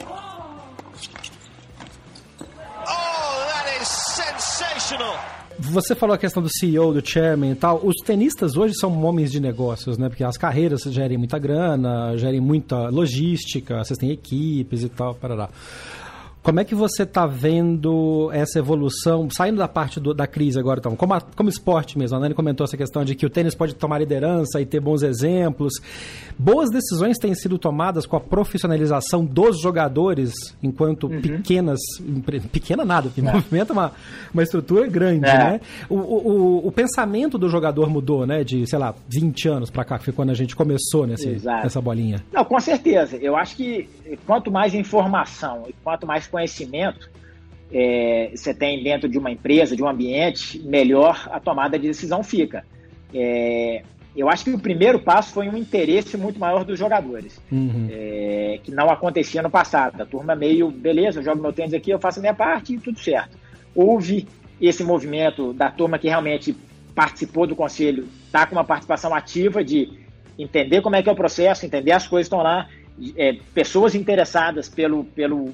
Você falou a questão do CEO, do chairman e tal. Os tenistas hoje são homens de negócios, né? Porque as carreiras gerem muita grana, gerem muita logística, vocês têm equipes e tal, parará. Como é que você está vendo essa evolução, saindo da parte do, da crise agora, então, como, a, como esporte mesmo? A Nani comentou essa questão de que o tênis pode tomar liderança e ter bons exemplos. Boas decisões têm sido tomadas com a profissionalização dos jogadores, enquanto uhum. pequenas, pequena nada, porque é. movimenta uma, uma estrutura grande, é. né? O, o, o, pensamento do jogador mudou, né? De, sei lá, 20 anos para cá, que foi quando a gente começou nesse, nessa bolinha. Não, com certeza. Eu acho que quanto mais informação e quanto mais conhecimento, é, você tem dentro de uma empresa, de um ambiente, melhor a tomada de decisão fica. É, eu acho que o primeiro passo foi um interesse muito maior dos jogadores, uhum. é, que não acontecia no passado. A turma meio, beleza, eu jogo meu tênis aqui, eu faço a minha parte e tudo certo. Houve esse movimento da turma que realmente participou do conselho, está com uma participação ativa de entender como é que é o processo, entender as coisas que estão lá, é, pessoas interessadas pelo, pelo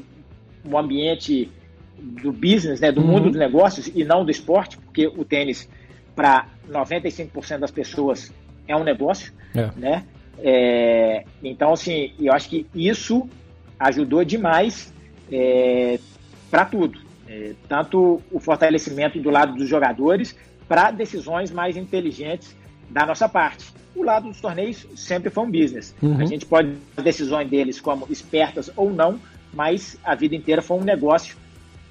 um ambiente do business, né, do uhum. mundo dos negócios e não do esporte, porque o tênis, para 95% das pessoas, é um negócio, é. né? É, então, assim, eu acho que isso ajudou demais é, para tudo. É, tanto o fortalecimento do lado dos jogadores para decisões mais inteligentes da nossa parte. O lado dos torneios sempre foi um business. Uhum. A gente pode as decisões deles como espertas ou não, mas a vida inteira foi um negócio.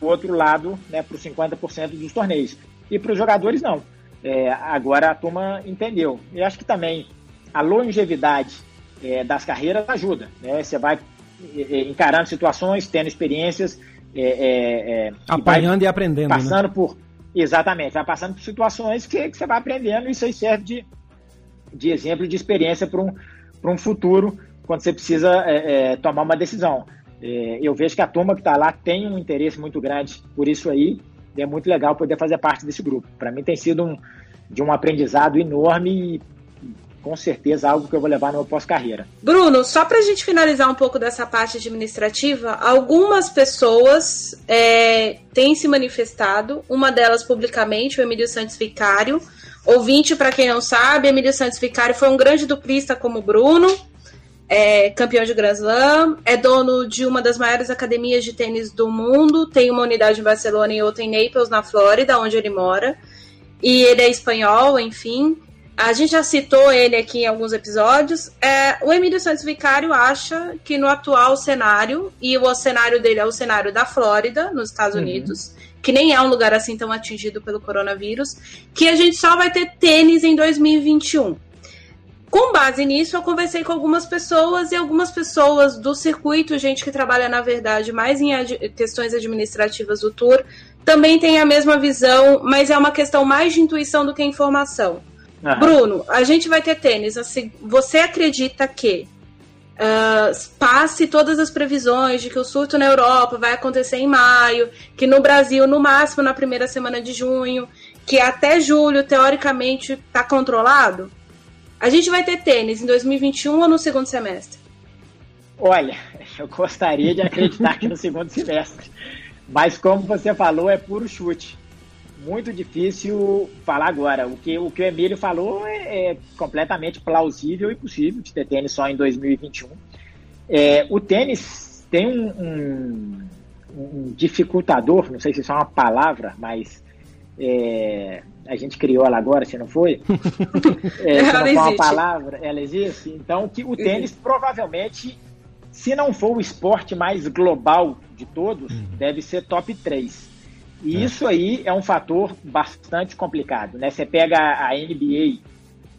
O outro lado, né, para os 50% dos torneios. E para os jogadores, não. É, agora a turma entendeu. E acho que também a longevidade é, das carreiras ajuda. Né? Você vai é, é, encarando situações, tendo experiências. É, Apanhando e, e aprendendo. Né? Passando né? por. Exatamente, vai passando por situações que, que você vai aprendendo e isso aí serve de, de exemplo de experiência para um, um futuro, quando você precisa tomar uma decisão. Eu vejo que a turma que está lá tem um interesse muito grande por isso aí e é muito legal poder fazer parte desse grupo. Para mim tem sido um, de um aprendizado enorme e com certeza algo que eu vou levar no meu pós-carreira. Bruno, só para a gente finalizar um pouco dessa parte administrativa, algumas pessoas é, têm se manifestado, uma delas publicamente, o Emílio Santos Vicário. Ouvinte, para quem não sabe, Emílio Santos Vicário foi um grande duplista como Bruno, é campeão de Grand Slam, é dono de uma das maiores academias de tênis do mundo, tem uma unidade em Barcelona e outra em Naples, na Flórida, onde ele mora. E ele é espanhol, enfim. A gente já citou ele aqui em alguns episódios. É, o Emílio Santos Vicário acha que no atual cenário, e o cenário dele é o cenário da Flórida, nos Estados uhum. Unidos, que nem é um lugar assim tão atingido pelo coronavírus, que a gente só vai ter tênis em 2021. Com base nisso, eu conversei com algumas pessoas e algumas pessoas do circuito, gente que trabalha, na verdade, mais em ad questões administrativas do tour, também tem a mesma visão, mas é uma questão mais de intuição do que informação. Bruno, a gente vai ter tênis. Assim, você acredita que uh, passe todas as previsões de que o surto na Europa vai acontecer em maio, que no Brasil, no máximo, na primeira semana de junho, que até julho, teoricamente, está controlado? A gente vai ter tênis em 2021 ou no segundo semestre? Olha, eu gostaria de acreditar que no segundo semestre. Mas como você falou, é puro chute. Muito difícil falar agora. O que o, que o Emílio falou é, é completamente plausível e possível de ter tênis só em 2021. É, o tênis tem um, um, um, dificultador, não sei se isso é uma palavra, mas é, a gente criou ela agora, se não foi. é, se não for uma palavra, ela existe. Então, que o tênis provavelmente, se não for o esporte mais global de todos, uhum. deve ser top 3. E é. isso aí é um fator bastante complicado, né? Você pega a NBA,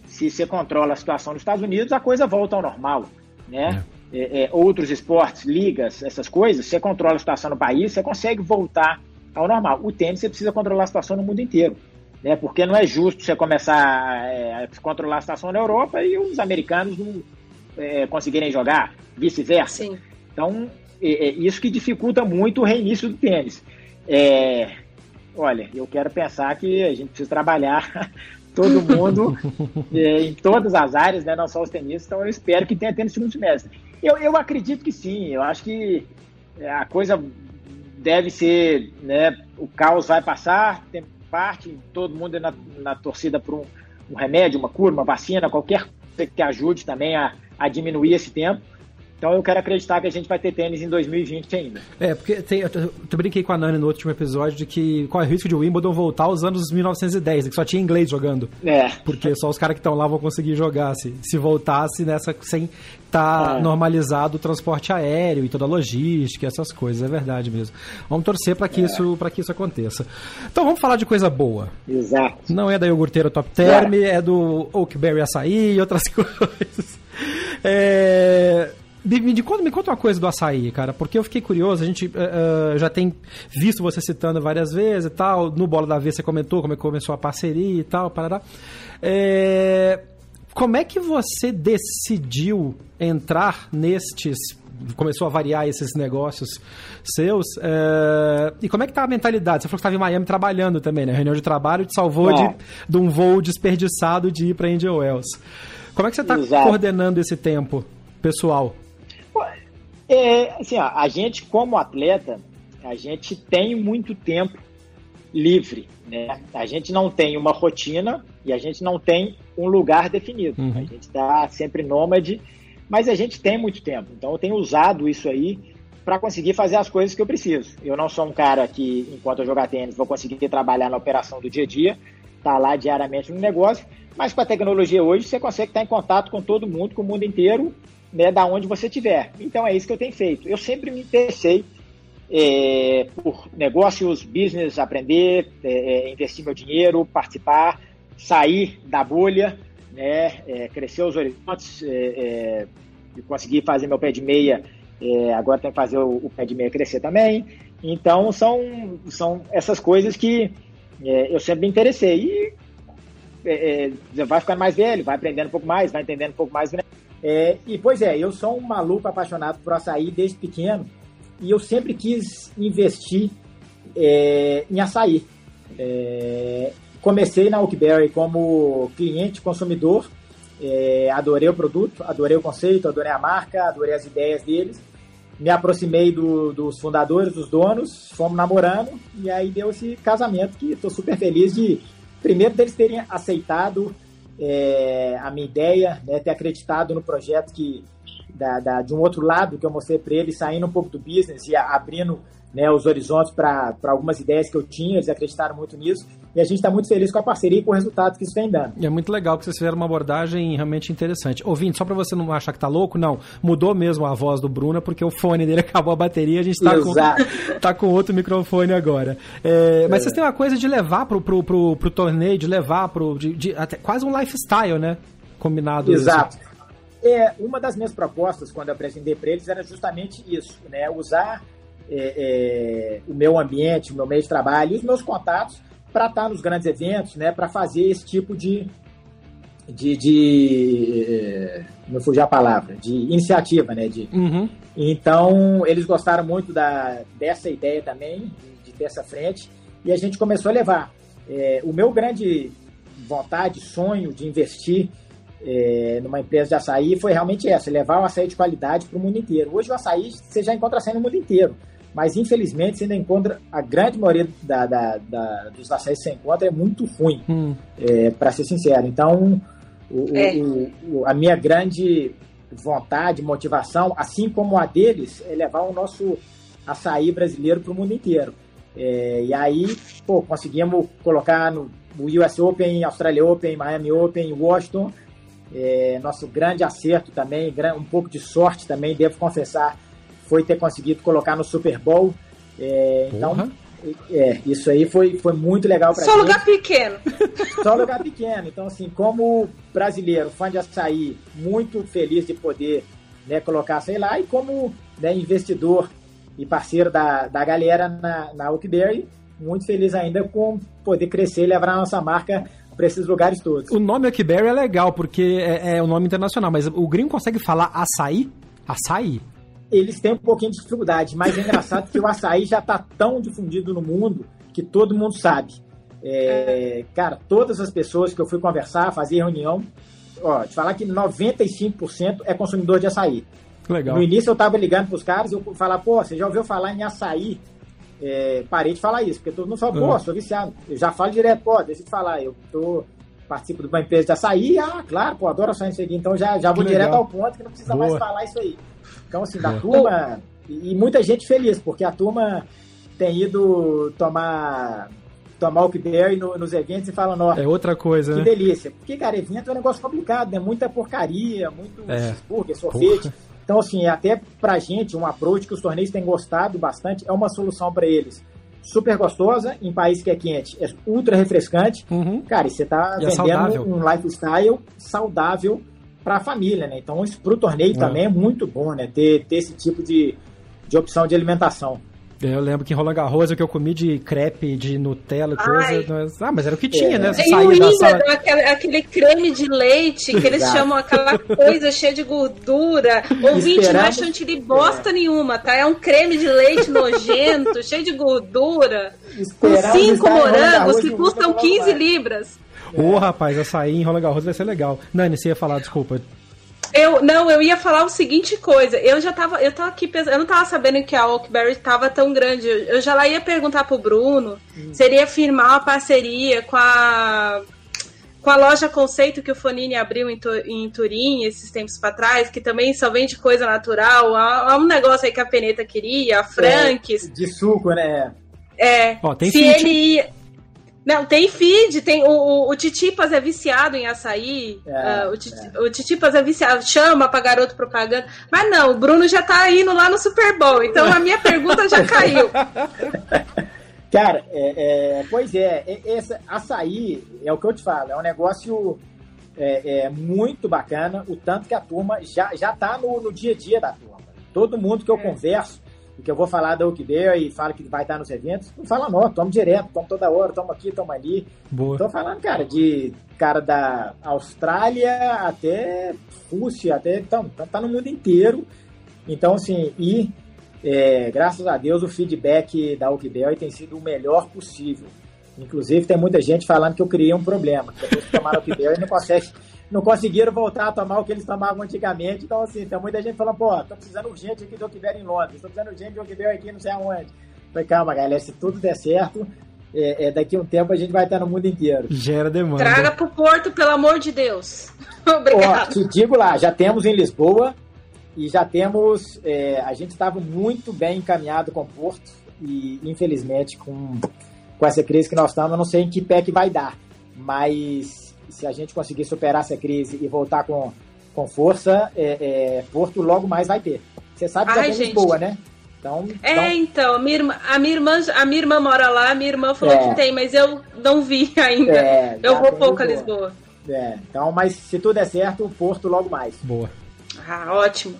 se você controla a situação nos Estados Unidos, a coisa volta ao normal, né? É. é, é outros esportes, ligas, essas coisas, você controla a situação no país, você consegue voltar ao normal. O tênis você precisa controlar a situação no mundo inteiro né? Porque não é justo você começar é, a controlar a situação na Europa e os americanos não é, conseguirem jogar, vice-versa. Então, é, é, isso que dificulta muito o reinício do tênis. É, olha, eu quero pensar que a gente precisa trabalhar todo mundo é, em todas as áreas, né? Não só os tenistas. Então, eu espero que tenha tênis no segundo semestre. Eu, eu acredito que sim. Eu acho que a coisa deve ser, né? O caos vai passar, tem parte, todo mundo é na, na torcida por um, um, remédio, uma cura, uma vacina, qualquer coisa que ajude também a, a diminuir esse tempo. Então eu quero acreditar que a gente vai ter tênis em 2020 ainda. É, porque tem, eu, eu brinquei com a Nani no último episódio de que qual é o risco de Wimbledon voltar aos anos 1910, que só tinha inglês jogando. É. Porque só os caras que estão lá vão conseguir jogar. Se, se voltasse nessa sem estar tá é. normalizado o transporte aéreo e toda a logística, essas coisas, é verdade mesmo. Vamos torcer para que, é. isso, que isso aconteça. Então vamos falar de coisa boa. Exato. Não é da iogurteira Top Term, é, é do Oakberry Açaí e outras coisas. É me, me, conta, me conta uma coisa do açaí, cara, porque eu fiquei curioso, a gente uh, já tem visto você citando várias vezes e tal, no Bola da Vez você comentou como é que começou a parceria e tal, parará. É, como é que você decidiu entrar nestes começou a variar esses negócios seus. É... E como é que tá a mentalidade? Você falou que estava em Miami trabalhando também, né? Reunião de trabalho te salvou de, de, um voo desperdiçado de ir para Angel Wells. Como é que você está coordenando esse tempo pessoal? É, assim, ó, a gente, como atleta, a gente tem muito tempo livre. Né? A gente não tem uma rotina e a gente não tem um lugar definido. Uhum. A gente está sempre nômade mas a gente tem muito tempo. Então eu tenho usado isso aí para conseguir fazer as coisas que eu preciso. Eu não sou um cara que, enquanto eu jogar tênis, vou conseguir trabalhar na operação do dia a dia, tá lá diariamente no negócio, mas com a tecnologia hoje você consegue estar em contato com todo mundo, com o mundo inteiro, né, da onde você estiver. Então é isso que eu tenho feito. Eu sempre me interessei é, por negócios, business, aprender, é, é investir meu dinheiro, participar, sair da bolha né, é, crescer os horizontes, é, é, conseguir fazer meu pé de meia, agora tem que fazer o, o, pé de meia crescer também. Então são, são essas coisas que eu sempre me interessei. E é, vai ficando mais velho, vai aprendendo um pouco mais, vai entendendo um pouco mais. Né? e pois é, eu sou um maluco apaixonado por açaí desde pequeno e eu sempre quis investir em açaí. É, Comecei na Oakberry como cliente consumidor, é, adorei o produto, adorei o conceito, adorei a marca, adorei as ideias deles. Me aproximei do, dos fundadores, dos donos, fomos namorando e aí deu esse casamento que estou super feliz de, primeiro, deles terem aceitado é, a minha ideia, né, ter acreditado no projeto que da, da, de um outro lado que eu mostrei para eles, saindo um pouco do business e abrindo né, os horizontes para algumas ideias que eu tinha, eles acreditaram muito nisso. E a gente está muito feliz com a parceria e com o resultado que isso tem dando. E é muito legal que vocês fizeram uma abordagem realmente interessante. Ouvinte, só para você não achar que tá louco, não. Mudou mesmo a voz do Bruno, porque o fone dele acabou a bateria, a gente está com, tá com outro microfone agora. É, mas é. vocês têm uma coisa de levar pro, pro, pro, pro torneio, de levar pro. De, de, até quase um lifestyle, né? Combinado. Exato. Isso. É, uma das minhas propostas, quando eu apresentei para eles, era justamente isso, né? Usar é, é, o meu ambiente, o meu meio de trabalho e os meus contatos para estar tá nos grandes eventos, né, para fazer esse tipo de, de, de é, não fugir a palavra, de iniciativa, né, de, uhum. então eles gostaram muito da, dessa ideia também, de, de ter essa frente, e a gente começou a levar. É, o meu grande vontade, sonho de investir é, numa empresa de açaí foi realmente essa, levar o açaí de qualidade para o mundo inteiro. Hoje o açaí você já encontra açaí no mundo inteiro mas infelizmente você ainda encontra a grande maioria da, da, da dos açaís que você encontra é muito ruim, hum. é, para ser sincero. Então, o, é. o, o, a minha grande vontade, motivação, assim como a deles, é levar o nosso açaí brasileiro para o mundo inteiro. É, e aí, pô, conseguimos colocar no US Open, Australia Open, Miami Open, Washington. É, nosso grande acerto também, um pouco de sorte também, devo confessar, foi ter conseguido colocar no Super Bowl. É, então, é, isso aí foi, foi muito legal para Só gente. lugar pequeno. Só lugar pequeno. Então, assim, como brasileiro, fã de açaí, muito feliz de poder né, colocar sei lá, e como né, investidor e parceiro da, da galera na, na Oakberry, muito feliz ainda com poder crescer e levar a nossa marca para esses lugares todos. O nome Oakberry é legal, porque é, é um nome internacional, mas o gringo consegue falar açaí? Açaí? Eles têm um pouquinho de dificuldade, mas é engraçado que o açaí já está tão difundido no mundo que todo mundo sabe. É, cara, todas as pessoas que eu fui conversar, fazer reunião, ó, te falar que 95% é consumidor de açaí. Legal. No início eu tava ligando pros caras e eu falar, pô, você já ouviu falar em açaí? É, parei de falar isso, porque todo mundo fala, pô, uhum. sou viciado. Eu já falo direto, pô, deixa eu te falar, eu tô, participo de uma empresa de açaí, ah, claro, pô, adoro açaí então já, já vou direto ao ponto que não precisa Boa. mais falar isso aí. Então, assim, da turma. E muita gente feliz, porque a turma tem ido tomar tomar o Berry no, nos eventos e fala, nossa, é outra coisa, que né? delícia. Porque, cara, evento é um negócio complicado, né? Muita porcaria, muito é. cheeseburger, sorvete. Porra. Então, assim, até pra gente, um approach que os torneios têm gostado bastante, é uma solução para eles. Super gostosa, em país que é quente, é ultra refrescante. Uhum. Cara, e você tá e é vendendo é um lifestyle saudável a família, né? Então, isso para o torneio é. também é muito bom, né? Ter, ter esse tipo de, de opção de alimentação. Eu lembro que em Roland Garros o que eu comi de crepe, de Nutella e coisa. Mas, ah, mas era o que tinha, é. né? Você e o sala... aquele, aquele, creme de leite que eles chamam aquela coisa cheia de gordura. Ouvinte, não é chantilly bosta é. nenhuma, tá? É um creme de leite nojento, cheio de gordura. Esperamos com cinco morangos que custam 15 libras. Ô, oh, rapaz, açaí em Roland Garros vai ser legal. Nani, você ia falar, desculpa. Eu, não, eu ia falar o seguinte coisa. Eu já tava, eu tava aqui pensando, eu não tava sabendo que a Oakberry tava tão grande. Eu já lá ia perguntar pro Bruno hum. seria firmar uma parceria com a com a loja Conceito que o Fonini abriu em, em Turim esses tempos para trás, que também só vende coisa natural. Há, um negócio aí que a Peneta queria, a Franks. É, de suco, né? É. Ó, se ele ia, não, tem feed, tem o, o, o Titipas é viciado em açaí. É, uh, o, Titi, é. o Titipas é viciado, chama pra garoto propaganda. Mas não, o Bruno já tá indo lá no Super Bowl, então a minha pergunta já caiu. Cara, é, é, pois é, esse açaí é o que eu te falo, é um negócio é, é, muito bacana, o tanto que a turma já, já tá no, no dia a dia da turma. Todo mundo que eu converso, que eu vou falar da Oakbear e fala que vai estar nos eventos, não fala não, toma direto, toma toda hora, toma aqui, toma ali. Boa. Tô falando, cara, de cara da Austrália até Rússia, até então, tá no mundo inteiro. Então, assim, e é, graças a Deus o feedback da Oakbel tem sido o melhor possível. Inclusive, tem muita gente falando que eu criei um problema. Depois que tomaram Oakbel e não consegue não conseguiram voltar a tomar o que eles tomavam antigamente. Então, assim, tem muita gente falando, pô, tô precisando urgente aqui do Oakberry em Londres, tô precisando urgente do Oakberry aqui não sei aonde. Falei, calma, galera, se tudo der certo, é, é, daqui a um tempo a gente vai estar no mundo inteiro. Gera demanda. Traga pro Porto, pelo amor de Deus. Obrigado. Ó, te digo lá, já temos em Lisboa e já temos. É, a gente estava muito bem encaminhado com o Porto e, infelizmente, com, com essa crise que nós estamos, eu não sei em que pé que vai dar. Mas se a gente conseguir superar essa crise e voltar com, com força, é, é, Porto logo mais vai ter. Você sabe que Ai, é Lisboa, né? Então, é, então, a minha, irmã, a, minha irmã, a minha irmã mora lá, a minha irmã falou é, que tem, mas eu não vi ainda. É, eu vou pouco a Lisboa. É, então, mas se tudo der certo, Porto logo mais. Boa. Ah, ótimo.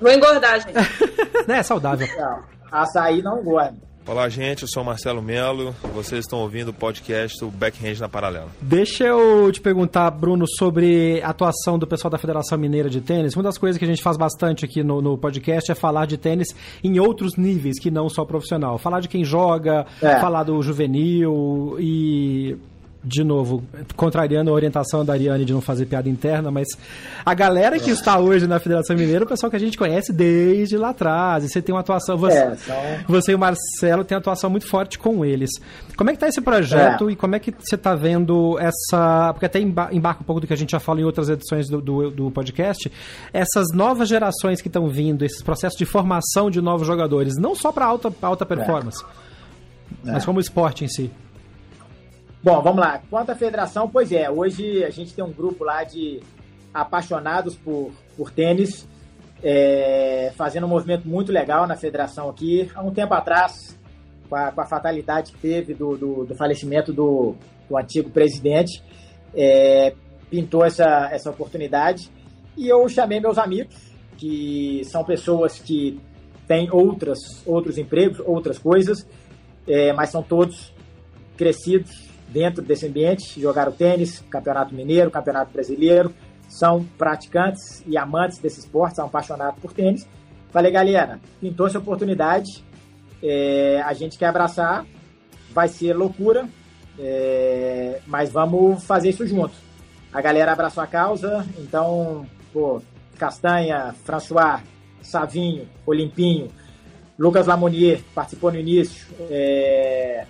Vou engordar, gente. É saudável. Não, açaí não engorda. Olá, gente. Eu sou Marcelo Melo. Vocês estão ouvindo o podcast do Backhand na Paralela. Deixa eu te perguntar, Bruno, sobre a atuação do pessoal da Federação Mineira de Tênis. Uma das coisas que a gente faz bastante aqui no, no podcast é falar de tênis em outros níveis que não só profissional. Falar de quem joga, é. falar do juvenil e de novo, contrariando a orientação da Ariane de não fazer piada interna, mas a galera que está hoje na Federação Mineira, é o pessoal que a gente conhece desde lá atrás. E você tem uma atuação, você, é, só... você e o Marcelo tem uma atuação muito forte com eles. Como é que está esse projeto é. e como é que você está vendo essa. Porque até embarca um pouco do que a gente já falou em outras edições do, do, do podcast, essas novas gerações que estão vindo, esses processos de formação de novos jogadores, não só para alta, alta performance, é. mas como esporte em si. Bom, vamos lá. Quanto à federação, pois é, hoje a gente tem um grupo lá de apaixonados por, por tênis, é, fazendo um movimento muito legal na federação aqui. Há um tempo atrás, com a, com a fatalidade que teve do, do, do falecimento do, do, antigo presidente, é, pintou essa, essa oportunidade e eu chamei meus amigos, que são pessoas que têm outras, outros empregos, outras coisas, é, mas são todos crescidos dentro desse ambiente, jogaram tênis, campeonato mineiro, campeonato brasileiro, são praticantes e amantes desse esporte, são apaixonados por tênis. Falei, galera, pintou essa oportunidade, é, a gente quer abraçar, vai ser loucura, é, mas vamos fazer isso junto. A galera abraçou a causa, então, pô, Castanha, François, Savinho, Olimpinho, Lucas Lamonier participou no início, é,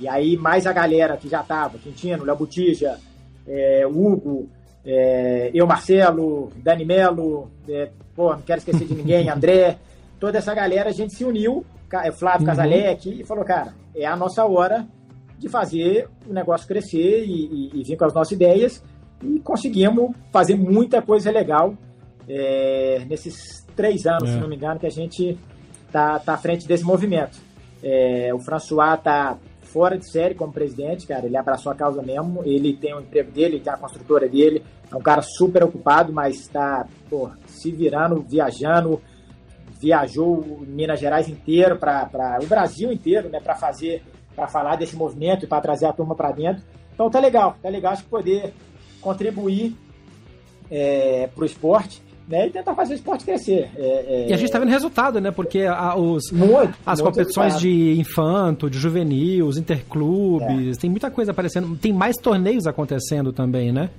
e aí, mais a galera que já estava, Quintino, Léo Botija, é, Hugo, é, eu, Marcelo, Dani Melo, é, pô, não quero esquecer de ninguém, André, toda essa galera, a gente se uniu, é, Flávio uhum. Casalec, e falou, cara, é a nossa hora de fazer o negócio crescer e, e, e vir com as nossas ideias, e conseguimos fazer muita coisa legal é, nesses três anos, é. se não me engano, que a gente tá, tá à frente desse movimento. É, o François tá fora de série como presidente, cara. Ele abraçou a causa mesmo. Ele tem o emprego dele, tem a construtora dele. É um cara super ocupado, mas está se virando, viajando. Viajou Minas Gerais inteiro, para o Brasil inteiro, né, para fazer, para falar desse movimento e para trazer a turma para dentro. Então tá legal, tá legal. Acho que poder contribuir é, para o esporte né, e tentar fazer o esporte crescer. É, é... E a gente está vendo resultado, né? Porque a, os, muito, as muito competições resultado. de infanto, de juvenil, os interclubes, é. tem muita coisa aparecendo. Tem mais torneios acontecendo também, né?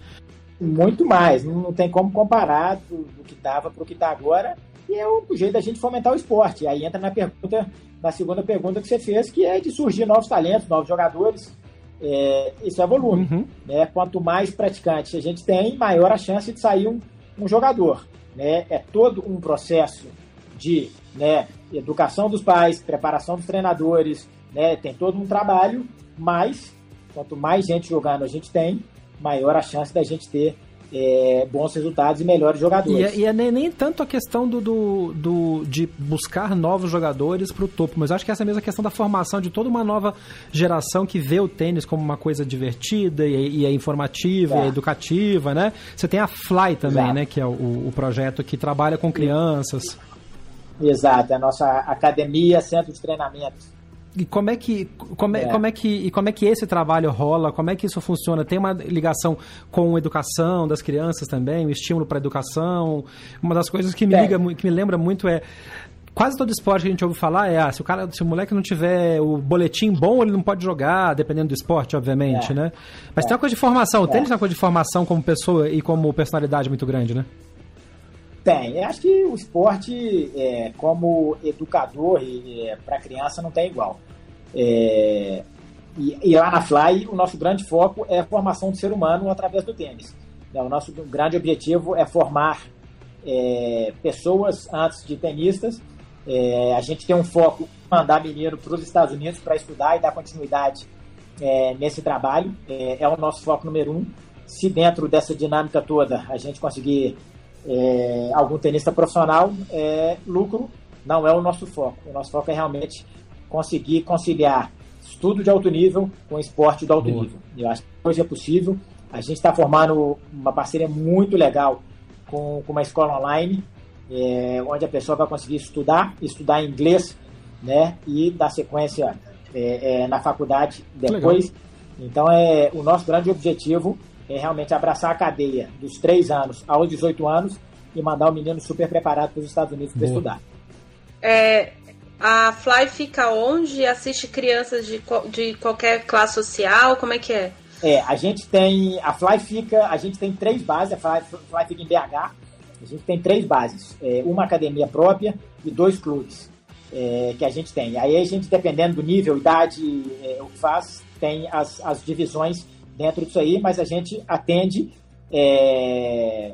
Muito mais. Não tem como comparar do, do que estava para o que está agora. E é o jeito da gente fomentar o esporte. Aí entra na pergunta, na segunda pergunta que você fez, que é de surgir novos talentos, novos jogadores. É, isso é volume. Uhum. Né? Quanto mais praticantes a gente tem, maior a chance de sair um, um jogador né, é todo um processo de né, educação dos pais, preparação dos treinadores, né, tem todo um trabalho, mas quanto mais gente jogando a gente tem, maior a chance da gente ter é, bons resultados e melhores jogadores. E, é, e é nem, nem, tanto a questão do, do, do de buscar novos jogadores para o topo, mas acho que essa é mesma questão da formação de toda uma nova geração que vê o tênis como uma coisa divertida e, e é informativa, é. e é educativa, né? Você tem a Fly também, Exato. né? Que é o, o projeto que trabalha com crianças. Exato, é a nossa academia, centro de treinamento e como é que como é, é. como é que e como é que esse trabalho rola? Como é que isso funciona? Tem uma ligação com a educação das crianças também, o um estímulo para a educação? Uma das coisas que me é. liga que me lembra muito é quase todo esporte que a gente ouve falar é ah, se o cara se o moleque não tiver o boletim bom ele não pode jogar dependendo do esporte obviamente é. né mas tem uma coisa de formação o tênis é uma coisa de formação como pessoa e como personalidade muito grande né tem. Eu acho que o esporte, é, como educador é, para criança, não tem igual. É, e, e, lá na Fly, o nosso grande foco é a formação do ser humano através do tênis. Né, o nosso grande objetivo é formar é, pessoas antes de tenistas. É, a gente tem um foco mandar menino para os Estados Unidos para estudar e dar continuidade nesse trabalho. é o nosso foco número um. Se dentro dessa dinâmica toda a gente conseguir é, algum tenista profissional, é, lucro não é o nosso foco. O nosso foco é realmente conseguir conciliar estudo de alto nível com esporte de alto Boa. nível. Eu acho que hoje é possível. A gente está formando uma parceria muito legal com, com uma escola online, é, onde a pessoa vai conseguir estudar, estudar inglês, né, e dar sequência é, é, na faculdade depois. Legal. Então, é o nosso grande objetivo é realmente abraçar a cadeia dos 3 anos aos 18 anos e mandar o menino super preparado para os Estados Unidos para estudar. É, a Fly fica onde? Assiste crianças de, de qualquer classe social? Como é que é? É, a gente tem. A Fly fica. A gente tem três bases. A Fly, Fly fica em BH. A gente tem três bases. É, uma academia própria e dois clubes é, que a gente tem. Aí a gente, dependendo do nível, idade, é, o que faz, tem as, as divisões dentro disso aí, mas a gente atende é,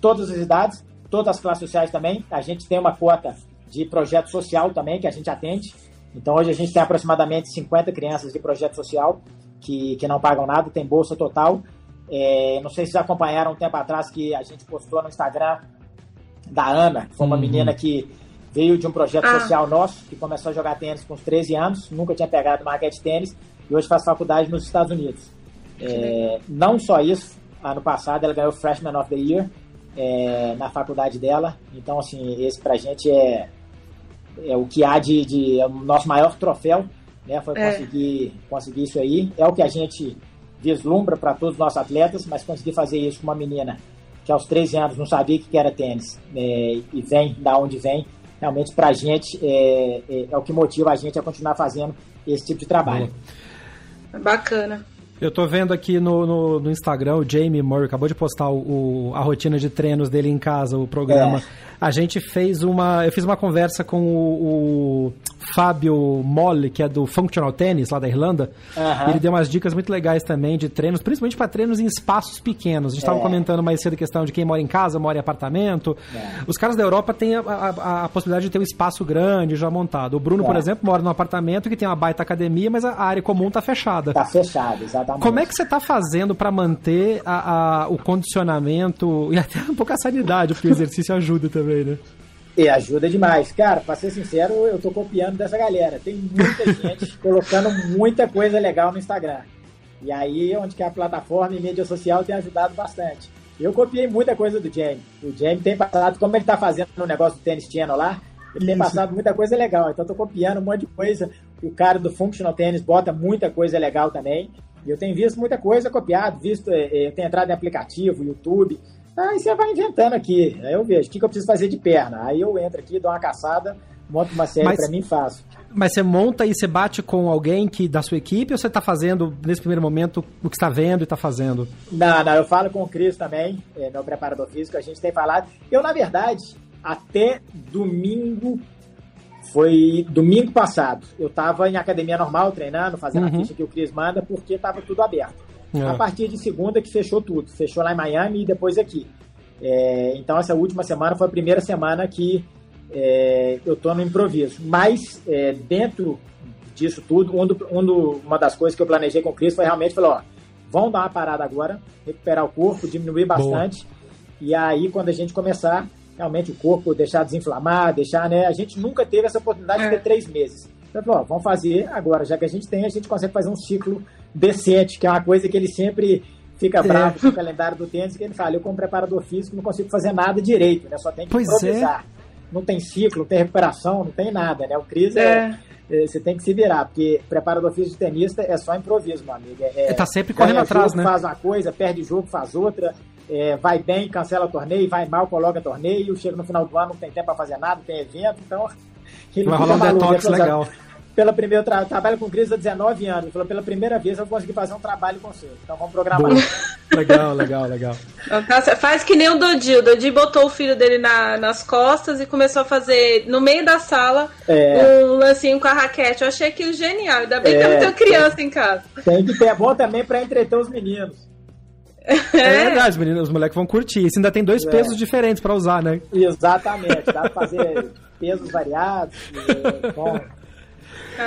todas as idades, todas as classes sociais também. A gente tem uma cota de projeto social também que a gente atende. Então hoje a gente tem aproximadamente 50 crianças de projeto social que, que não pagam nada, tem bolsa total. É, não sei se vocês acompanharam um tempo atrás que a gente postou no Instagram da Ana, que foi uma uhum. menina que veio de um projeto ah. social nosso, que começou a jogar tênis com uns 13 anos, nunca tinha pegado uma raquete de tênis e hoje faz faculdade nos Estados Unidos. É, não só isso, ano passado ela ganhou Freshman of the Year é, na faculdade dela. Então, assim, esse pra gente é, é o que há de, de é o nosso maior troféu, né? Foi é. conseguir, conseguir isso aí. É o que a gente vislumbra para todos os nossos atletas, mas conseguir fazer isso com uma menina que aos 13 anos não sabia o que era tênis é, e vem da onde vem, realmente para a gente é, é, é, o que motiva a gente a continuar fazendo esse tipo de trabalho. Bacana. Eu tô vendo aqui no, no, no, Instagram, o Jamie Murray acabou de postar o, o, a rotina de treinos dele em casa, o programa. É. A gente fez uma. Eu fiz uma conversa com o, o Fábio Molle, que é do Functional Tennis, lá da Irlanda. Uhum. Ele deu umas dicas muito legais também de treinos, principalmente para treinos em espaços pequenos. A gente estava é. comentando mais cedo a questão de quem mora em casa, mora em apartamento. É. Os caras da Europa têm a, a, a, possibilidade de ter um espaço grande já montado. O Bruno, por é. exemplo, mora num apartamento que tem uma baita academia, mas a área comum está fechada. Está fechada, exatamente. Como é que você está fazendo para manter a, o condicionamento e até um pouco a sanidade, porque o exercício ajuda também, né? E ajuda demais. Cara, pra ser sincero, eu tô copiando dessa galera. Tem muita gente colocando muita coisa legal no Instagram. E aí, onde que a plataforma e mídia social tem ajudado bastante. Eu copiei muita coisa do Jamie. O Jamie tem passado, como ele tá fazendo no negócio do tênis channel lá, ele tem passado muita coisa legal. Então, eu tô copiando um monte de coisa. O cara do Functional Tennis bota muita coisa legal também. E eu tenho visto muita coisa copiada, visto, eh, eh, eu tenho entrado em aplicativo, YouTube. Aí você vai inventando aqui. Aí eu vejo o que, que eu preciso fazer de perna. Aí eu entro aqui, dou uma caçada, monto uma série para mim e faço. Mas você monta e você bate com alguém que da sua equipe ou você está fazendo, nesse primeiro momento, o que está vendo e está fazendo? Não, não, eu falo com o Cris também, é, meu preparador físico, a gente tem falado. Eu, na verdade, até domingo, foi domingo passado, eu estava em academia normal, treinando, fazendo uhum. a ficha que o Cris manda, porque estava tudo aberto. É. A partir de segunda que fechou tudo, fechou lá em Miami e depois aqui. É, então, essa última semana foi a primeira semana que é, eu estou no improviso. Mas, é, dentro disso tudo, um do, um do, uma das coisas que eu planejei com o Cris foi realmente falar: ó, vão dar uma parada agora, recuperar o corpo, diminuir bastante. Boa. E aí, quando a gente começar, realmente o corpo deixar desinflamar, deixar, né? A gente nunca teve essa oportunidade de ter é. três meses. Então, ó, vamos fazer agora, já que a gente tem, a gente consegue fazer um ciclo decente, que é uma coisa que ele sempre fica bravo com o calendário do tênis, que ele fala, eu como preparador físico não consigo fazer nada direito, né? Só tem que pois é. improvisar. É não tem ciclo, não tem recuperação, não tem nada, né? O Cris é. é. você tem que se virar, porque preparador físico de tenista é só improviso, meu amigo. É, é tá sempre correndo atrás, jogo, né? Faz uma coisa, perde jogo, faz outra, é, vai bem, cancela torneio, vai mal, coloca torneio, chega no final do ano, não tem tempo para fazer nada, tem evento, então. Vai rolar um detox legal pela primeira, eu tra trabalho com Cris há 19 anos. Ele falou, pela primeira vez eu vou conseguir fazer um trabalho com você. Então vamos programar. legal, legal, legal. Faz que nem o Dodi. O Dodi botou o filho dele na, nas costas e começou a fazer, no meio da sala, é. um lancinho com a raquete. Eu achei aquilo genial. Ainda bem é, que eu não tenho criança tem, em casa. Tem que ter, é bom também para entreter os meninos. É, é verdade, os, meninos, os moleques vão curtir. Isso ainda tem dois é. pesos diferentes para usar, né? Exatamente. Dá pra fazer pesos variados. E, bom,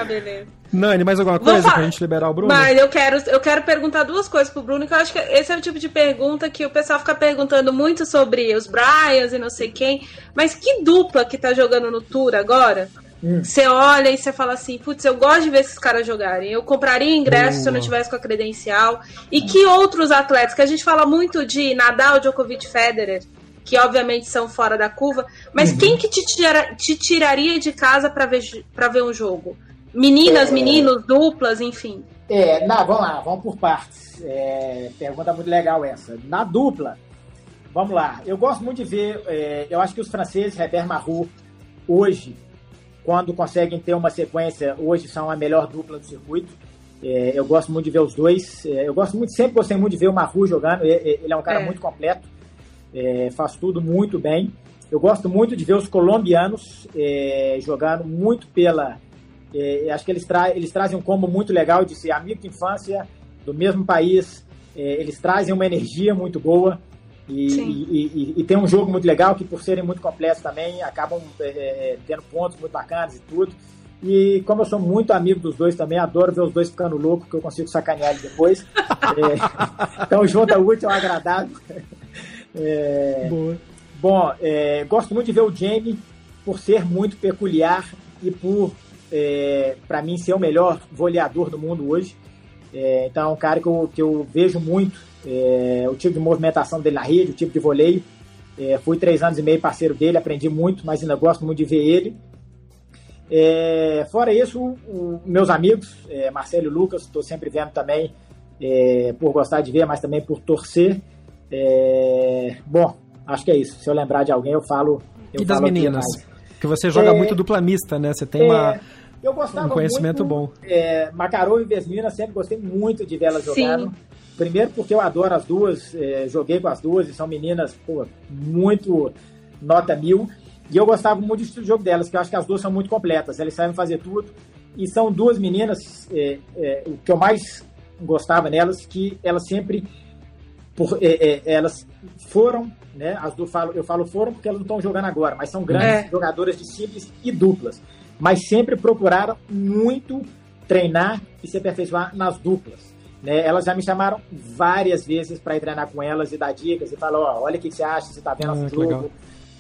ah, beleza. Nani, mais alguma coisa pra gente liberar o Bruno? Mas eu quero, eu quero perguntar duas coisas pro Bruno, que eu acho que esse é o tipo de pergunta que o pessoal fica perguntando muito sobre os Bryans e não sei quem. Mas que dupla que tá jogando no Tour agora? Hum. Você olha e você fala assim, putz, eu gosto de ver esses caras jogarem. Eu compraria ingresso Boa. se eu não tivesse com a credencial. E que outros atletas, que a gente fala muito de Nadal, Djokovic, Federer, que obviamente são fora da curva, mas uhum. quem que te, tira, te tiraria de casa para ver, pra ver um jogo? Meninas, é, meninos, duplas, enfim. É, não, vamos lá, vamos por partes. É, pergunta muito legal essa. Na dupla, vamos lá. Eu gosto muito de ver, é, eu acho que os franceses, Herbert Marou, hoje, quando conseguem ter uma sequência, hoje são a melhor dupla do circuito. É, eu gosto muito de ver os dois. É, eu gosto muito, sempre gostei muito de ver o Marou jogando. Ele é um cara é. muito completo, é, faz tudo muito bem. Eu gosto muito de ver os colombianos jogando muito pela é, acho que eles, tra eles trazem um combo muito legal de ser amigo de infância, do mesmo país. É, eles trazem uma energia muito boa. E, e, e, e, tem um jogo muito legal que, por serem muito completos também, acabam é, é, tendo pontos muito bacanas e tudo. E como eu sou muito amigo dos dois também, adoro ver os dois ficando loucos, que eu consigo sacanear eles depois. é, então, junta útil ao agradável. É, Boa. Bom, é, gosto muito de ver o Jamie por ser muito peculiar e por é, para mim, ser o melhor voleador do mundo hoje. É, então, é um cara que eu, que eu vejo muito é, o tipo de movimentação dele na rede, o tipo de voleio. É, fui três anos e meio parceiro dele, aprendi muito, mas ainda gosto muito de ver ele. É, fora isso, o, o, meus amigos, é, Marcelo e Lucas, estou sempre vendo também, é, por gostar de ver, mas também por torcer. É, bom, acho que é isso. Se eu lembrar de alguém, eu falo. Eu e das meninas? Que você joga muito dupla mista, né? Você tem uma eu gostava um conhecimento muito, bom. É, Macarou e Vesmina, sempre gostei muito de vê-las jogando. Primeiro porque eu adoro as duas, é, joguei com as duas e são meninas pô, muito nota mil. E eu gostava muito do estilo de jogo delas, que eu acho que as duas são muito completas, elas sabem fazer tudo. E são duas meninas, é, é, o que eu mais gostava nelas, que elas sempre por, é, é, elas foram, né? As do, falo, eu falo foram porque elas não estão jogando agora, mas são grandes é. jogadoras de simples e duplas mas sempre procuraram muito treinar e se aperfeiçoar nas duplas. Né? Elas já me chamaram várias vezes para ir treinar com elas e dar dicas e falar, ó, olha o que, você acha, você está vendo ah, nosso jogo, o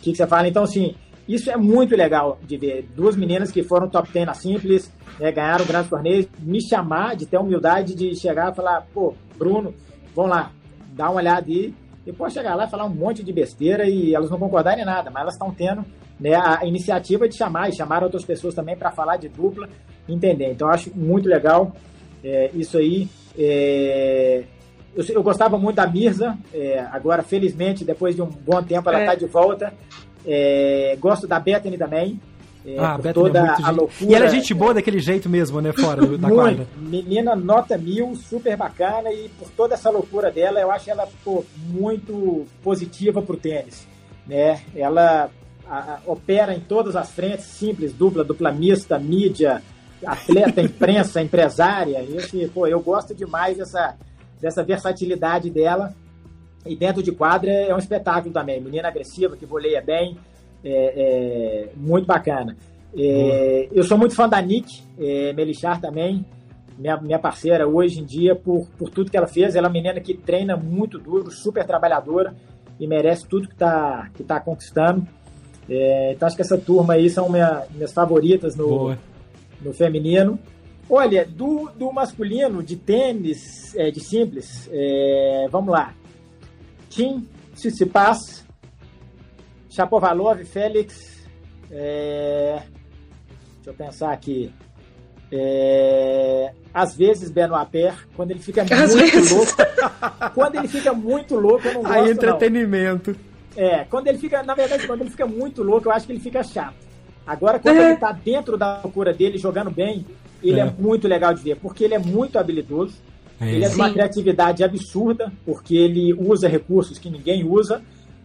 que, que, você fala. Então, assim, isso é muito legal de ver. Duas meninas que foram top 10 na Simples, né, ganharam grandes torneios, me chamar, de ter a humildade de chegar e falar, pô, Bruno, vamos lá, dá uma olhada aí. E pode chegar lá e falar um monte de besteira e elas não concordarem em nada, mas elas estão tendo né, a iniciativa de chamar e chamar outras pessoas também para falar de dupla, entender. Então eu acho muito legal é, isso aí. É, eu, eu, gostava muito da Mirza, é, agora felizmente depois de um bom tempo ela está é. de volta. É, gosto da Bethany também. É, ah, Bethany toda é muito a loucura. E ela é gente boa daquele jeito mesmo, né? Fora do, da muito. quadra. Menina nota mil, super bacana e por toda essa loucura dela, eu acho ela pô, muito positiva pro tênis. Né? Ela a, a, opera em todas as frentes, simples, dupla, dupla mista, mídia, atleta, imprensa, empresária. Esse, pô, eu gosto demais dessa, dessa versatilidade dela. E dentro de quadra é um espetáculo também. Menina agressiva, que voleia bem, é, é muito bacana. É, eu sou muito fã da Nick é, Melichar também, minha, minha parceira hoje em dia, por, por tudo que ela fez. Ela é uma menina que treina muito duro, super trabalhadora e merece tudo que está que tá conquistando. É, então acho que essa turma aí são minha, minhas favoritas no, no feminino. Olha, do, do masculino, de tênis, é, de simples, é, vamos lá. Tim Tsitsipas, Chapovalov, Félix, é, deixa eu pensar aqui. É, às vezes Benoit Paire, quando ele fica às muito vezes. louco. quando ele fica muito louco, eu não gosto. Aí entretenimento. Não. É, quando ele fica, na verdade, quando ele fica muito louco, eu acho que ele fica chato. Agora, quando é. ele tá dentro da loucura dele, jogando bem, ele é. é muito legal de ver, porque ele é muito habilidoso é ele é de uma criatividade absurda, porque ele usa recursos que ninguém usa,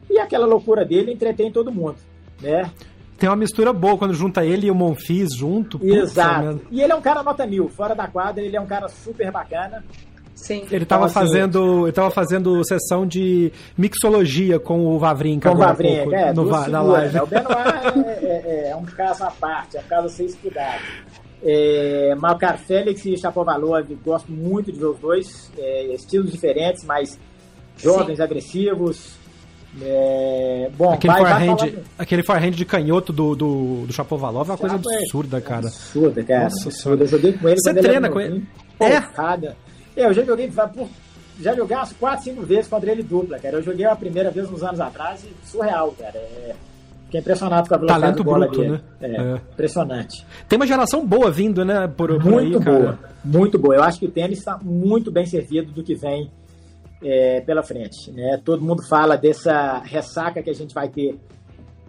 e aquela loucura dele entretém todo mundo, né? Tem uma mistura boa quando junta ele e o Monfils junto. Exato. e ele é um cara nota mil, fora da quadra, ele é um cara super bacana. Sim. Ele estava fazendo, ele tava fazendo sessão de mixologia com o Vavrinca. Com o Vavrinca, é, no, na live. Né? O Benoit é, é, é, um caso à parte, é um caso a ser estudado. É, Malcar Félix e Chapovalov, gosto muito de ver os dois. É, estilos diferentes, mas jovens, Sim. agressivos. É, bom, aquele, vai, forehand, vai aquele forehand de canhoto do, do, do Chapovalov é uma coisa absurda, cara. Absurda, cara. Nossa, absurda. Eu joguei com ele Você treina com ele? É? é? Eu já joguei, já joguei umas 4, 5 vezes contra ele dupla, cara. Eu joguei a primeira vez uns anos atrás e surreal, cara. É, Fiquei impressionado com a velocidade Talento bola bruto, dele. né? É, é, impressionante. Tem uma geração boa vindo, né? Por, por muito aí, boa, cara. muito boa. Eu acho que o tênis está muito bem servido do que vem é, pela frente. Né? Todo mundo fala dessa ressaca que a gente vai ter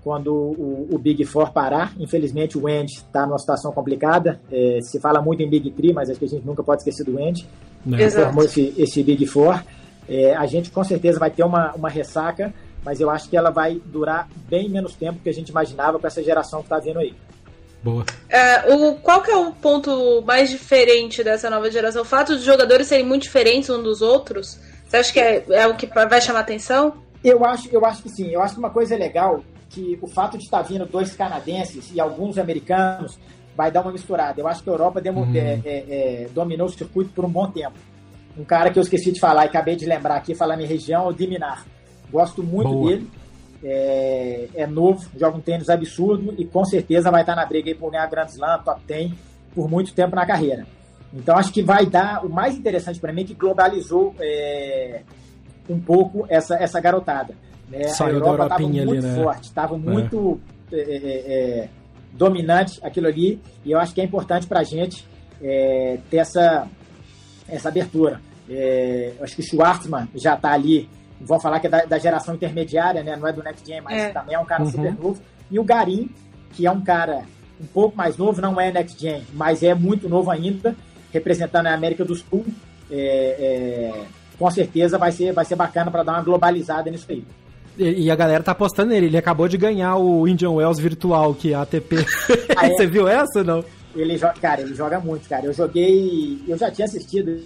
quando o, o Big Four parar. Infelizmente o Wendy está numa situação complicada. É, se fala muito em Big Three, mas acho que a gente nunca pode esquecer do Wendy. Formou esse, esse Big Four. É, a gente com certeza vai ter uma, uma ressaca mas eu acho que ela vai durar bem menos tempo que a gente imaginava com essa geração que está vindo aí. Boa. É, o, qual que é o ponto mais diferente dessa nova geração? O fato dos jogadores serem muito diferentes uns dos outros? Você acha que é, é o que vai chamar atenção? Eu acho, eu acho que sim. Eu acho que uma coisa legal que o fato de estar vindo dois canadenses e alguns americanos vai dar uma misturada. Eu acho que a Europa uhum. é, é, é, dominou o circuito por um bom tempo. Um cara que eu esqueci de falar e acabei de lembrar aqui, falando em região, é o Diminar. Gosto muito Boa. dele. É, é, novo, joga um tênis absurdo e com certeza vai estar na briga aí por ganhar Grand Slam, top 10 por muito tempo na carreira. Então acho que vai dar o mais interessante para mim é que globalizou é, um pouco essa, essa garotada. Né? Saiu a Europa estava muito ali, né? forte, estava muito é. É, é, é. dominante aquilo ali e eu acho que é importante para a gente ter essa, essa abertura. acho que o Schwartzman já está ali vão falar que é da, da, geração intermediária, né? Não é do Next Gen, mas é. também é um cara uhum. super novo. E o Garim, que é um cara um pouco mais novo, não é Next Gen, mas é muito novo ainda, representando a América do Sul. É, é, com certeza vai ser, vai ser bacana para dar uma globalizada nisso aí. E, a galera tá apostando nele. Ele acabou de ganhar o Indian Wells virtual, que é a ATP. Ah, é? Você viu essa ou não? Ele joga, cara, ele joga muito, cara. Eu joguei, eu já tinha assistido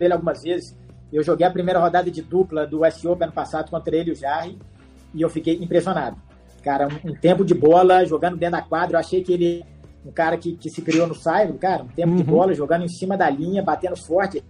ele algumas vezes. Eu joguei a primeira rodada de dupla do US Open ano passado contra ele e o Jarry e eu fiquei impressionado. Cara, um, um, tempo de bola, jogando dentro da quadra, eu achei que ele, um cara que, que se criou no Saibro, cara, um tempo uhum. de bola, jogando em cima da linha, batendo forte,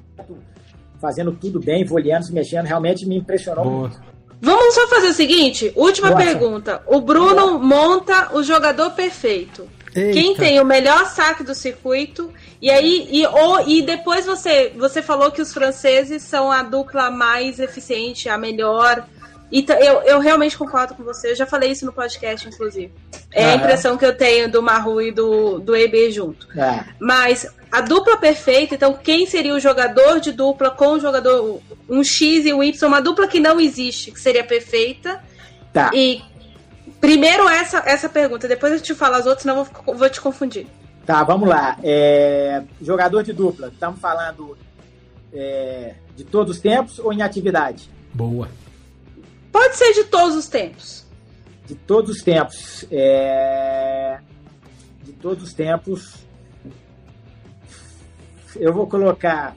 fazendo tudo bem, voleando, se mexendo, realmente me impressionou Boa. muito. Vamos só fazer o seguinte: última pergunta. O Bruno monta o jogador perfeito. Eita. Quem tem o melhor saque do circuito? E aí, e, ou, e depois você, você falou que os franceses são a dupla mais eficiente, a melhor. E eu, eu realmente concordo com você. Eu já falei isso no podcast, inclusive. É a impressão que eu tenho do Maru e do, do EB junto. É. Mas a dupla perfeita, então quem seria o jogador de dupla com o jogador um X e um Y, uma dupla que não existe, que seria perfeita. Tá. E primeiro essa, essa pergunta, depois eu te falo as outras, senão eu vou, vou te confundir. Tá, vamos lá. É, jogador de dupla, estamos falando é, de todos os tempos ou em atividade? Boa. Pode ser de todos os tempos. De todos os tempos. É... De todos os tempos. Eu vou colocar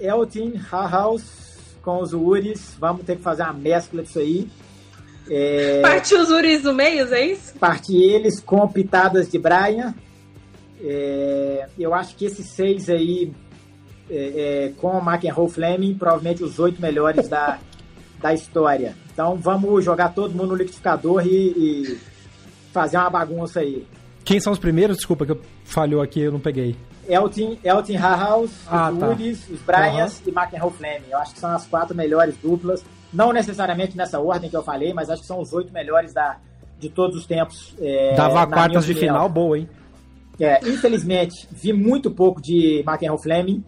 Elton Hahaus com os Uris. Vamos ter que fazer uma mescla disso aí. É... Partir os Uris no meio, é isso? Partir eles com pitadas de Brian. É... Eu acho que esses seis aí é, é, com McEnroe Fleming, provavelmente os oito melhores da, da história. Então vamos jogar todo mundo no liquidificador e, e, fazer uma bagunça aí. Quem são os primeiros? Desculpa que eu falhou aqui, eu não peguei. Elton, Elton Hahaus, ah, os tá. Woods, os Bryans uhum. e McEnroe Fleming. Eu acho que são as quatro melhores duplas. Não necessariamente nessa ordem que eu falei, mas acho que são os oito melhores da, de todos os tempos. É, Dava quartas de final boa, hein? É, infelizmente, vi muito pouco de McEnroe Fleming.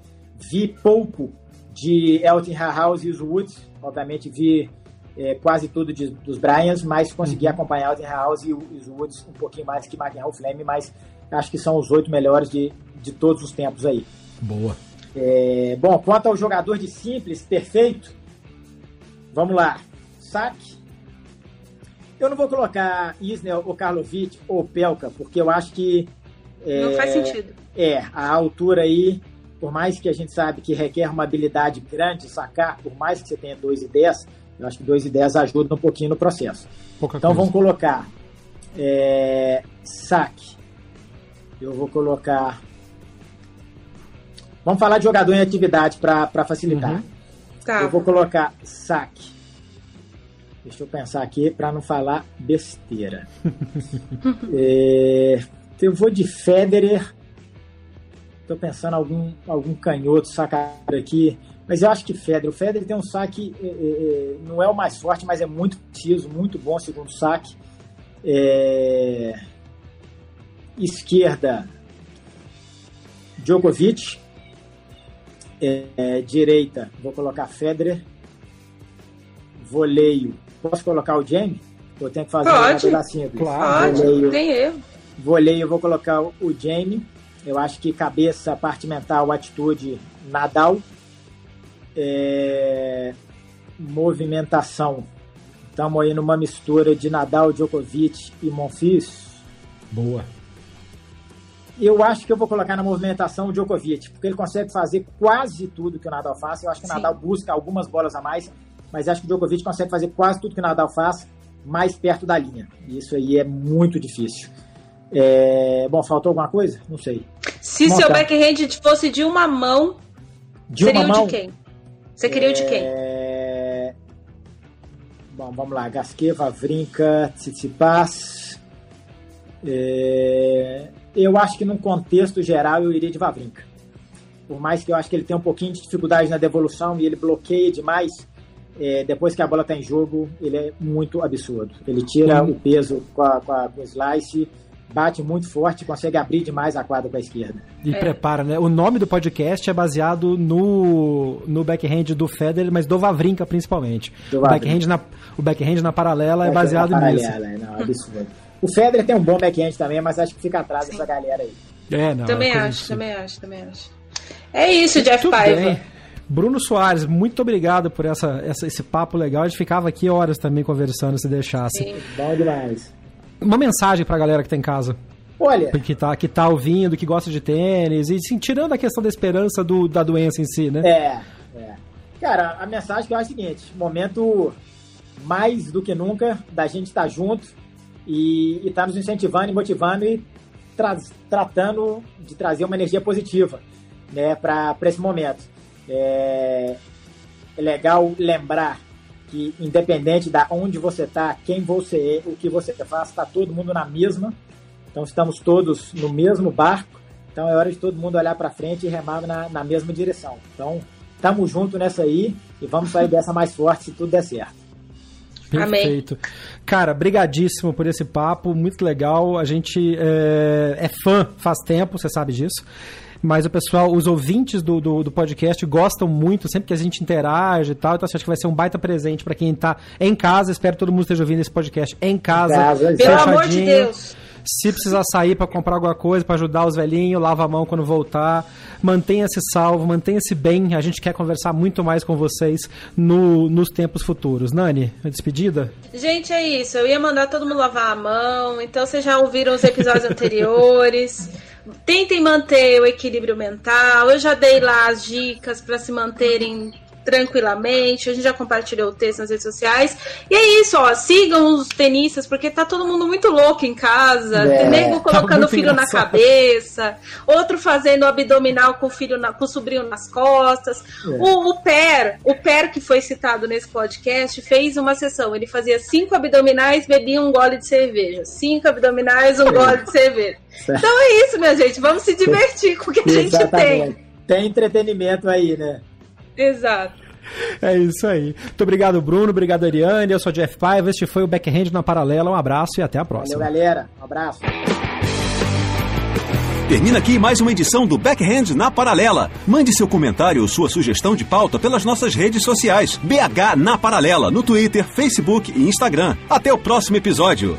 Vi pouco de Elton House e os Woods, obviamente vi é, quase tudo de, dos Bryans, mas consegui uhum. acompanhar Elton House e os Woods um pouquinho mais que McEnroe Flame, mas acho que são os oito melhores de, de todos os tempos aí. Boa. É, bom, quanto ao jogador de simples, perfeito, vamos lá. Saque. Eu não vou colocar Isner ou Karlovic ou Pelka, porque eu acho que. É, não faz sentido. É, a altura aí por mais que a gente sabe que requer uma habilidade grande sacar, por mais que você tenha 2 e 10, eu acho que 2 e 10 ajuda um pouquinho no processo. Pouca então coisa. vamos colocar é, saque. Eu vou colocar. Vamos falar de jogador em atividade para facilitar. Uhum. Tá. Eu vou colocar saque. Deixa eu pensar aqui para não falar besteira. é, eu vou de Federer Tô pensando algum algum canhoto sacado aqui, mas eu acho que Federer, o Federer tem um saque é, é, é, não é o mais forte, mas é muito preciso, muito bom segundo saque. É... Esquerda, Djokovic. É, direita, vou colocar Federer. Voleio, posso colocar o Jamie? Ou tenho que fazer Pode. um simples? Claro, voleio, tem erro. Voleio, eu vou colocar o Jamie. Eu acho que cabeça, parte mental, atitude, Nadal. É... Movimentação. Estamos aí numa mistura de Nadal, Djokovic e Monfils. Boa. Eu acho que eu vou colocar na movimentação o Djokovic, porque ele consegue fazer quase tudo que o Nadal faz. Eu acho que o Sim. Nadal busca algumas bolas a mais, mas acho que o Djokovic consegue fazer quase tudo que o Nadal faz mais perto da linha. E isso aí é muito difícil. É... Bom, faltou alguma coisa? Não sei. Se seu backhand fosse de uma mão, de seria uma o mão? de quem? Você queria é... o de quem? É, bom, vamos lá. Gasquet, Vavrinka, Tsitsipas. É... Eu acho que num contexto geral eu iria de Vavrinka. Por mais que eu acho que ele tenha um pouquinho de dificuldade na devolução e ele bloqueia demais, é, depois que a bola está em jogo, ele é muito absurdo. Ele tira uhum. o peso com, a, com, a, com o slice bate muito forte, consegue abrir demais a quadra com a esquerda. E é. prepara, né? O nome do podcast é baseado no, no backhand do Federer, mas do Vavrinka principalmente. Do o, backhand na, o backhand na paralela é baseado paralela, nisso. É, não, é absurdo. O Federer tem um bom backhand também, mas acho que fica atrás Sim. dessa galera aí. É, não, também é acho, também acho, também acho. É isso, Jeff Tudo Paiva. Bem. Bruno Soares, muito obrigado por essa, essa, esse papo legal. A gente ficava aqui horas também conversando se deixasse. Sim. Bom demais uma mensagem pra galera que tá em casa. Olha. Que tá, que tá ouvindo, que gosta de tênis, e assim, tirando a questão da esperança do, da doença em si, né? É, é. Cara, a mensagem que eu acho é a seguinte: momento mais do que nunca da gente estar tá junto e estar tá nos incentivando e motivando e tra tratando de trazer uma energia positiva né, para esse momento. É... é legal lembrar que independente da onde você está, quem você é, o que você faz, está todo mundo na mesma. Então estamos todos no mesmo barco. Então é hora de todo mundo olhar para frente e remar na, na mesma direção. Então estamos juntos nessa aí e vamos sair dessa mais forte se tudo der certo. Perfeito. Amém. Cara, brigadíssimo por esse papo, muito legal. A gente é, é fã faz tempo, você sabe disso mas o pessoal, os ouvintes do, do, do, podcast gostam muito, sempre que a gente interage e tal, então assim, acho que vai ser um baita presente para quem está em casa, espero que todo mundo esteja ouvindo esse podcast em casa. Em casa Pelo amor de Deus! Se precisar sair para comprar alguma coisa, para ajudar os velhinhos, lava a mão quando voltar. Mantenha-se salvo, mantenha-se bem. A gente quer conversar muito mais com vocês no, nos tempos futuros. Nani, a despedida? Gente, é isso. Eu ia mandar todo mundo lavar a mão. Então vocês já ouviram os episódios anteriores. Tentem manter o equilíbrio mental. Eu já dei lá as dicas para se manterem tranquilamente. A gente já compartilhou o texto nas redes sociais. E é isso, ó. Sigam os tenistas, porque tá todo mundo muito louco em casa. É, nego tá colocando tá o filho engraçado. na cabeça, outro fazendo abdominal com o filho na, com o sobrinho nas costas. É. O, o Per, o Per que foi citado nesse podcast, fez uma sessão. Ele fazia cinco abdominais, bebia um gole de cerveja. Cinco abdominais, um é. gole de cerveja. Certo. Então é isso, minha gente. Vamos se divertir com o que a gente tem. Tem entretenimento aí, né? Exato. É isso aí. Muito obrigado, Bruno. Obrigado, Ariane. Eu sou Jeff Paiva. Este foi o Backhand na Paralela. Um abraço e até a próxima. Valeu, galera. Um abraço. Termina aqui mais uma edição do Backhand na Paralela. Mande seu comentário ou sua sugestão de pauta pelas nossas redes sociais. BH na Paralela, no Twitter, Facebook e Instagram. Até o próximo episódio.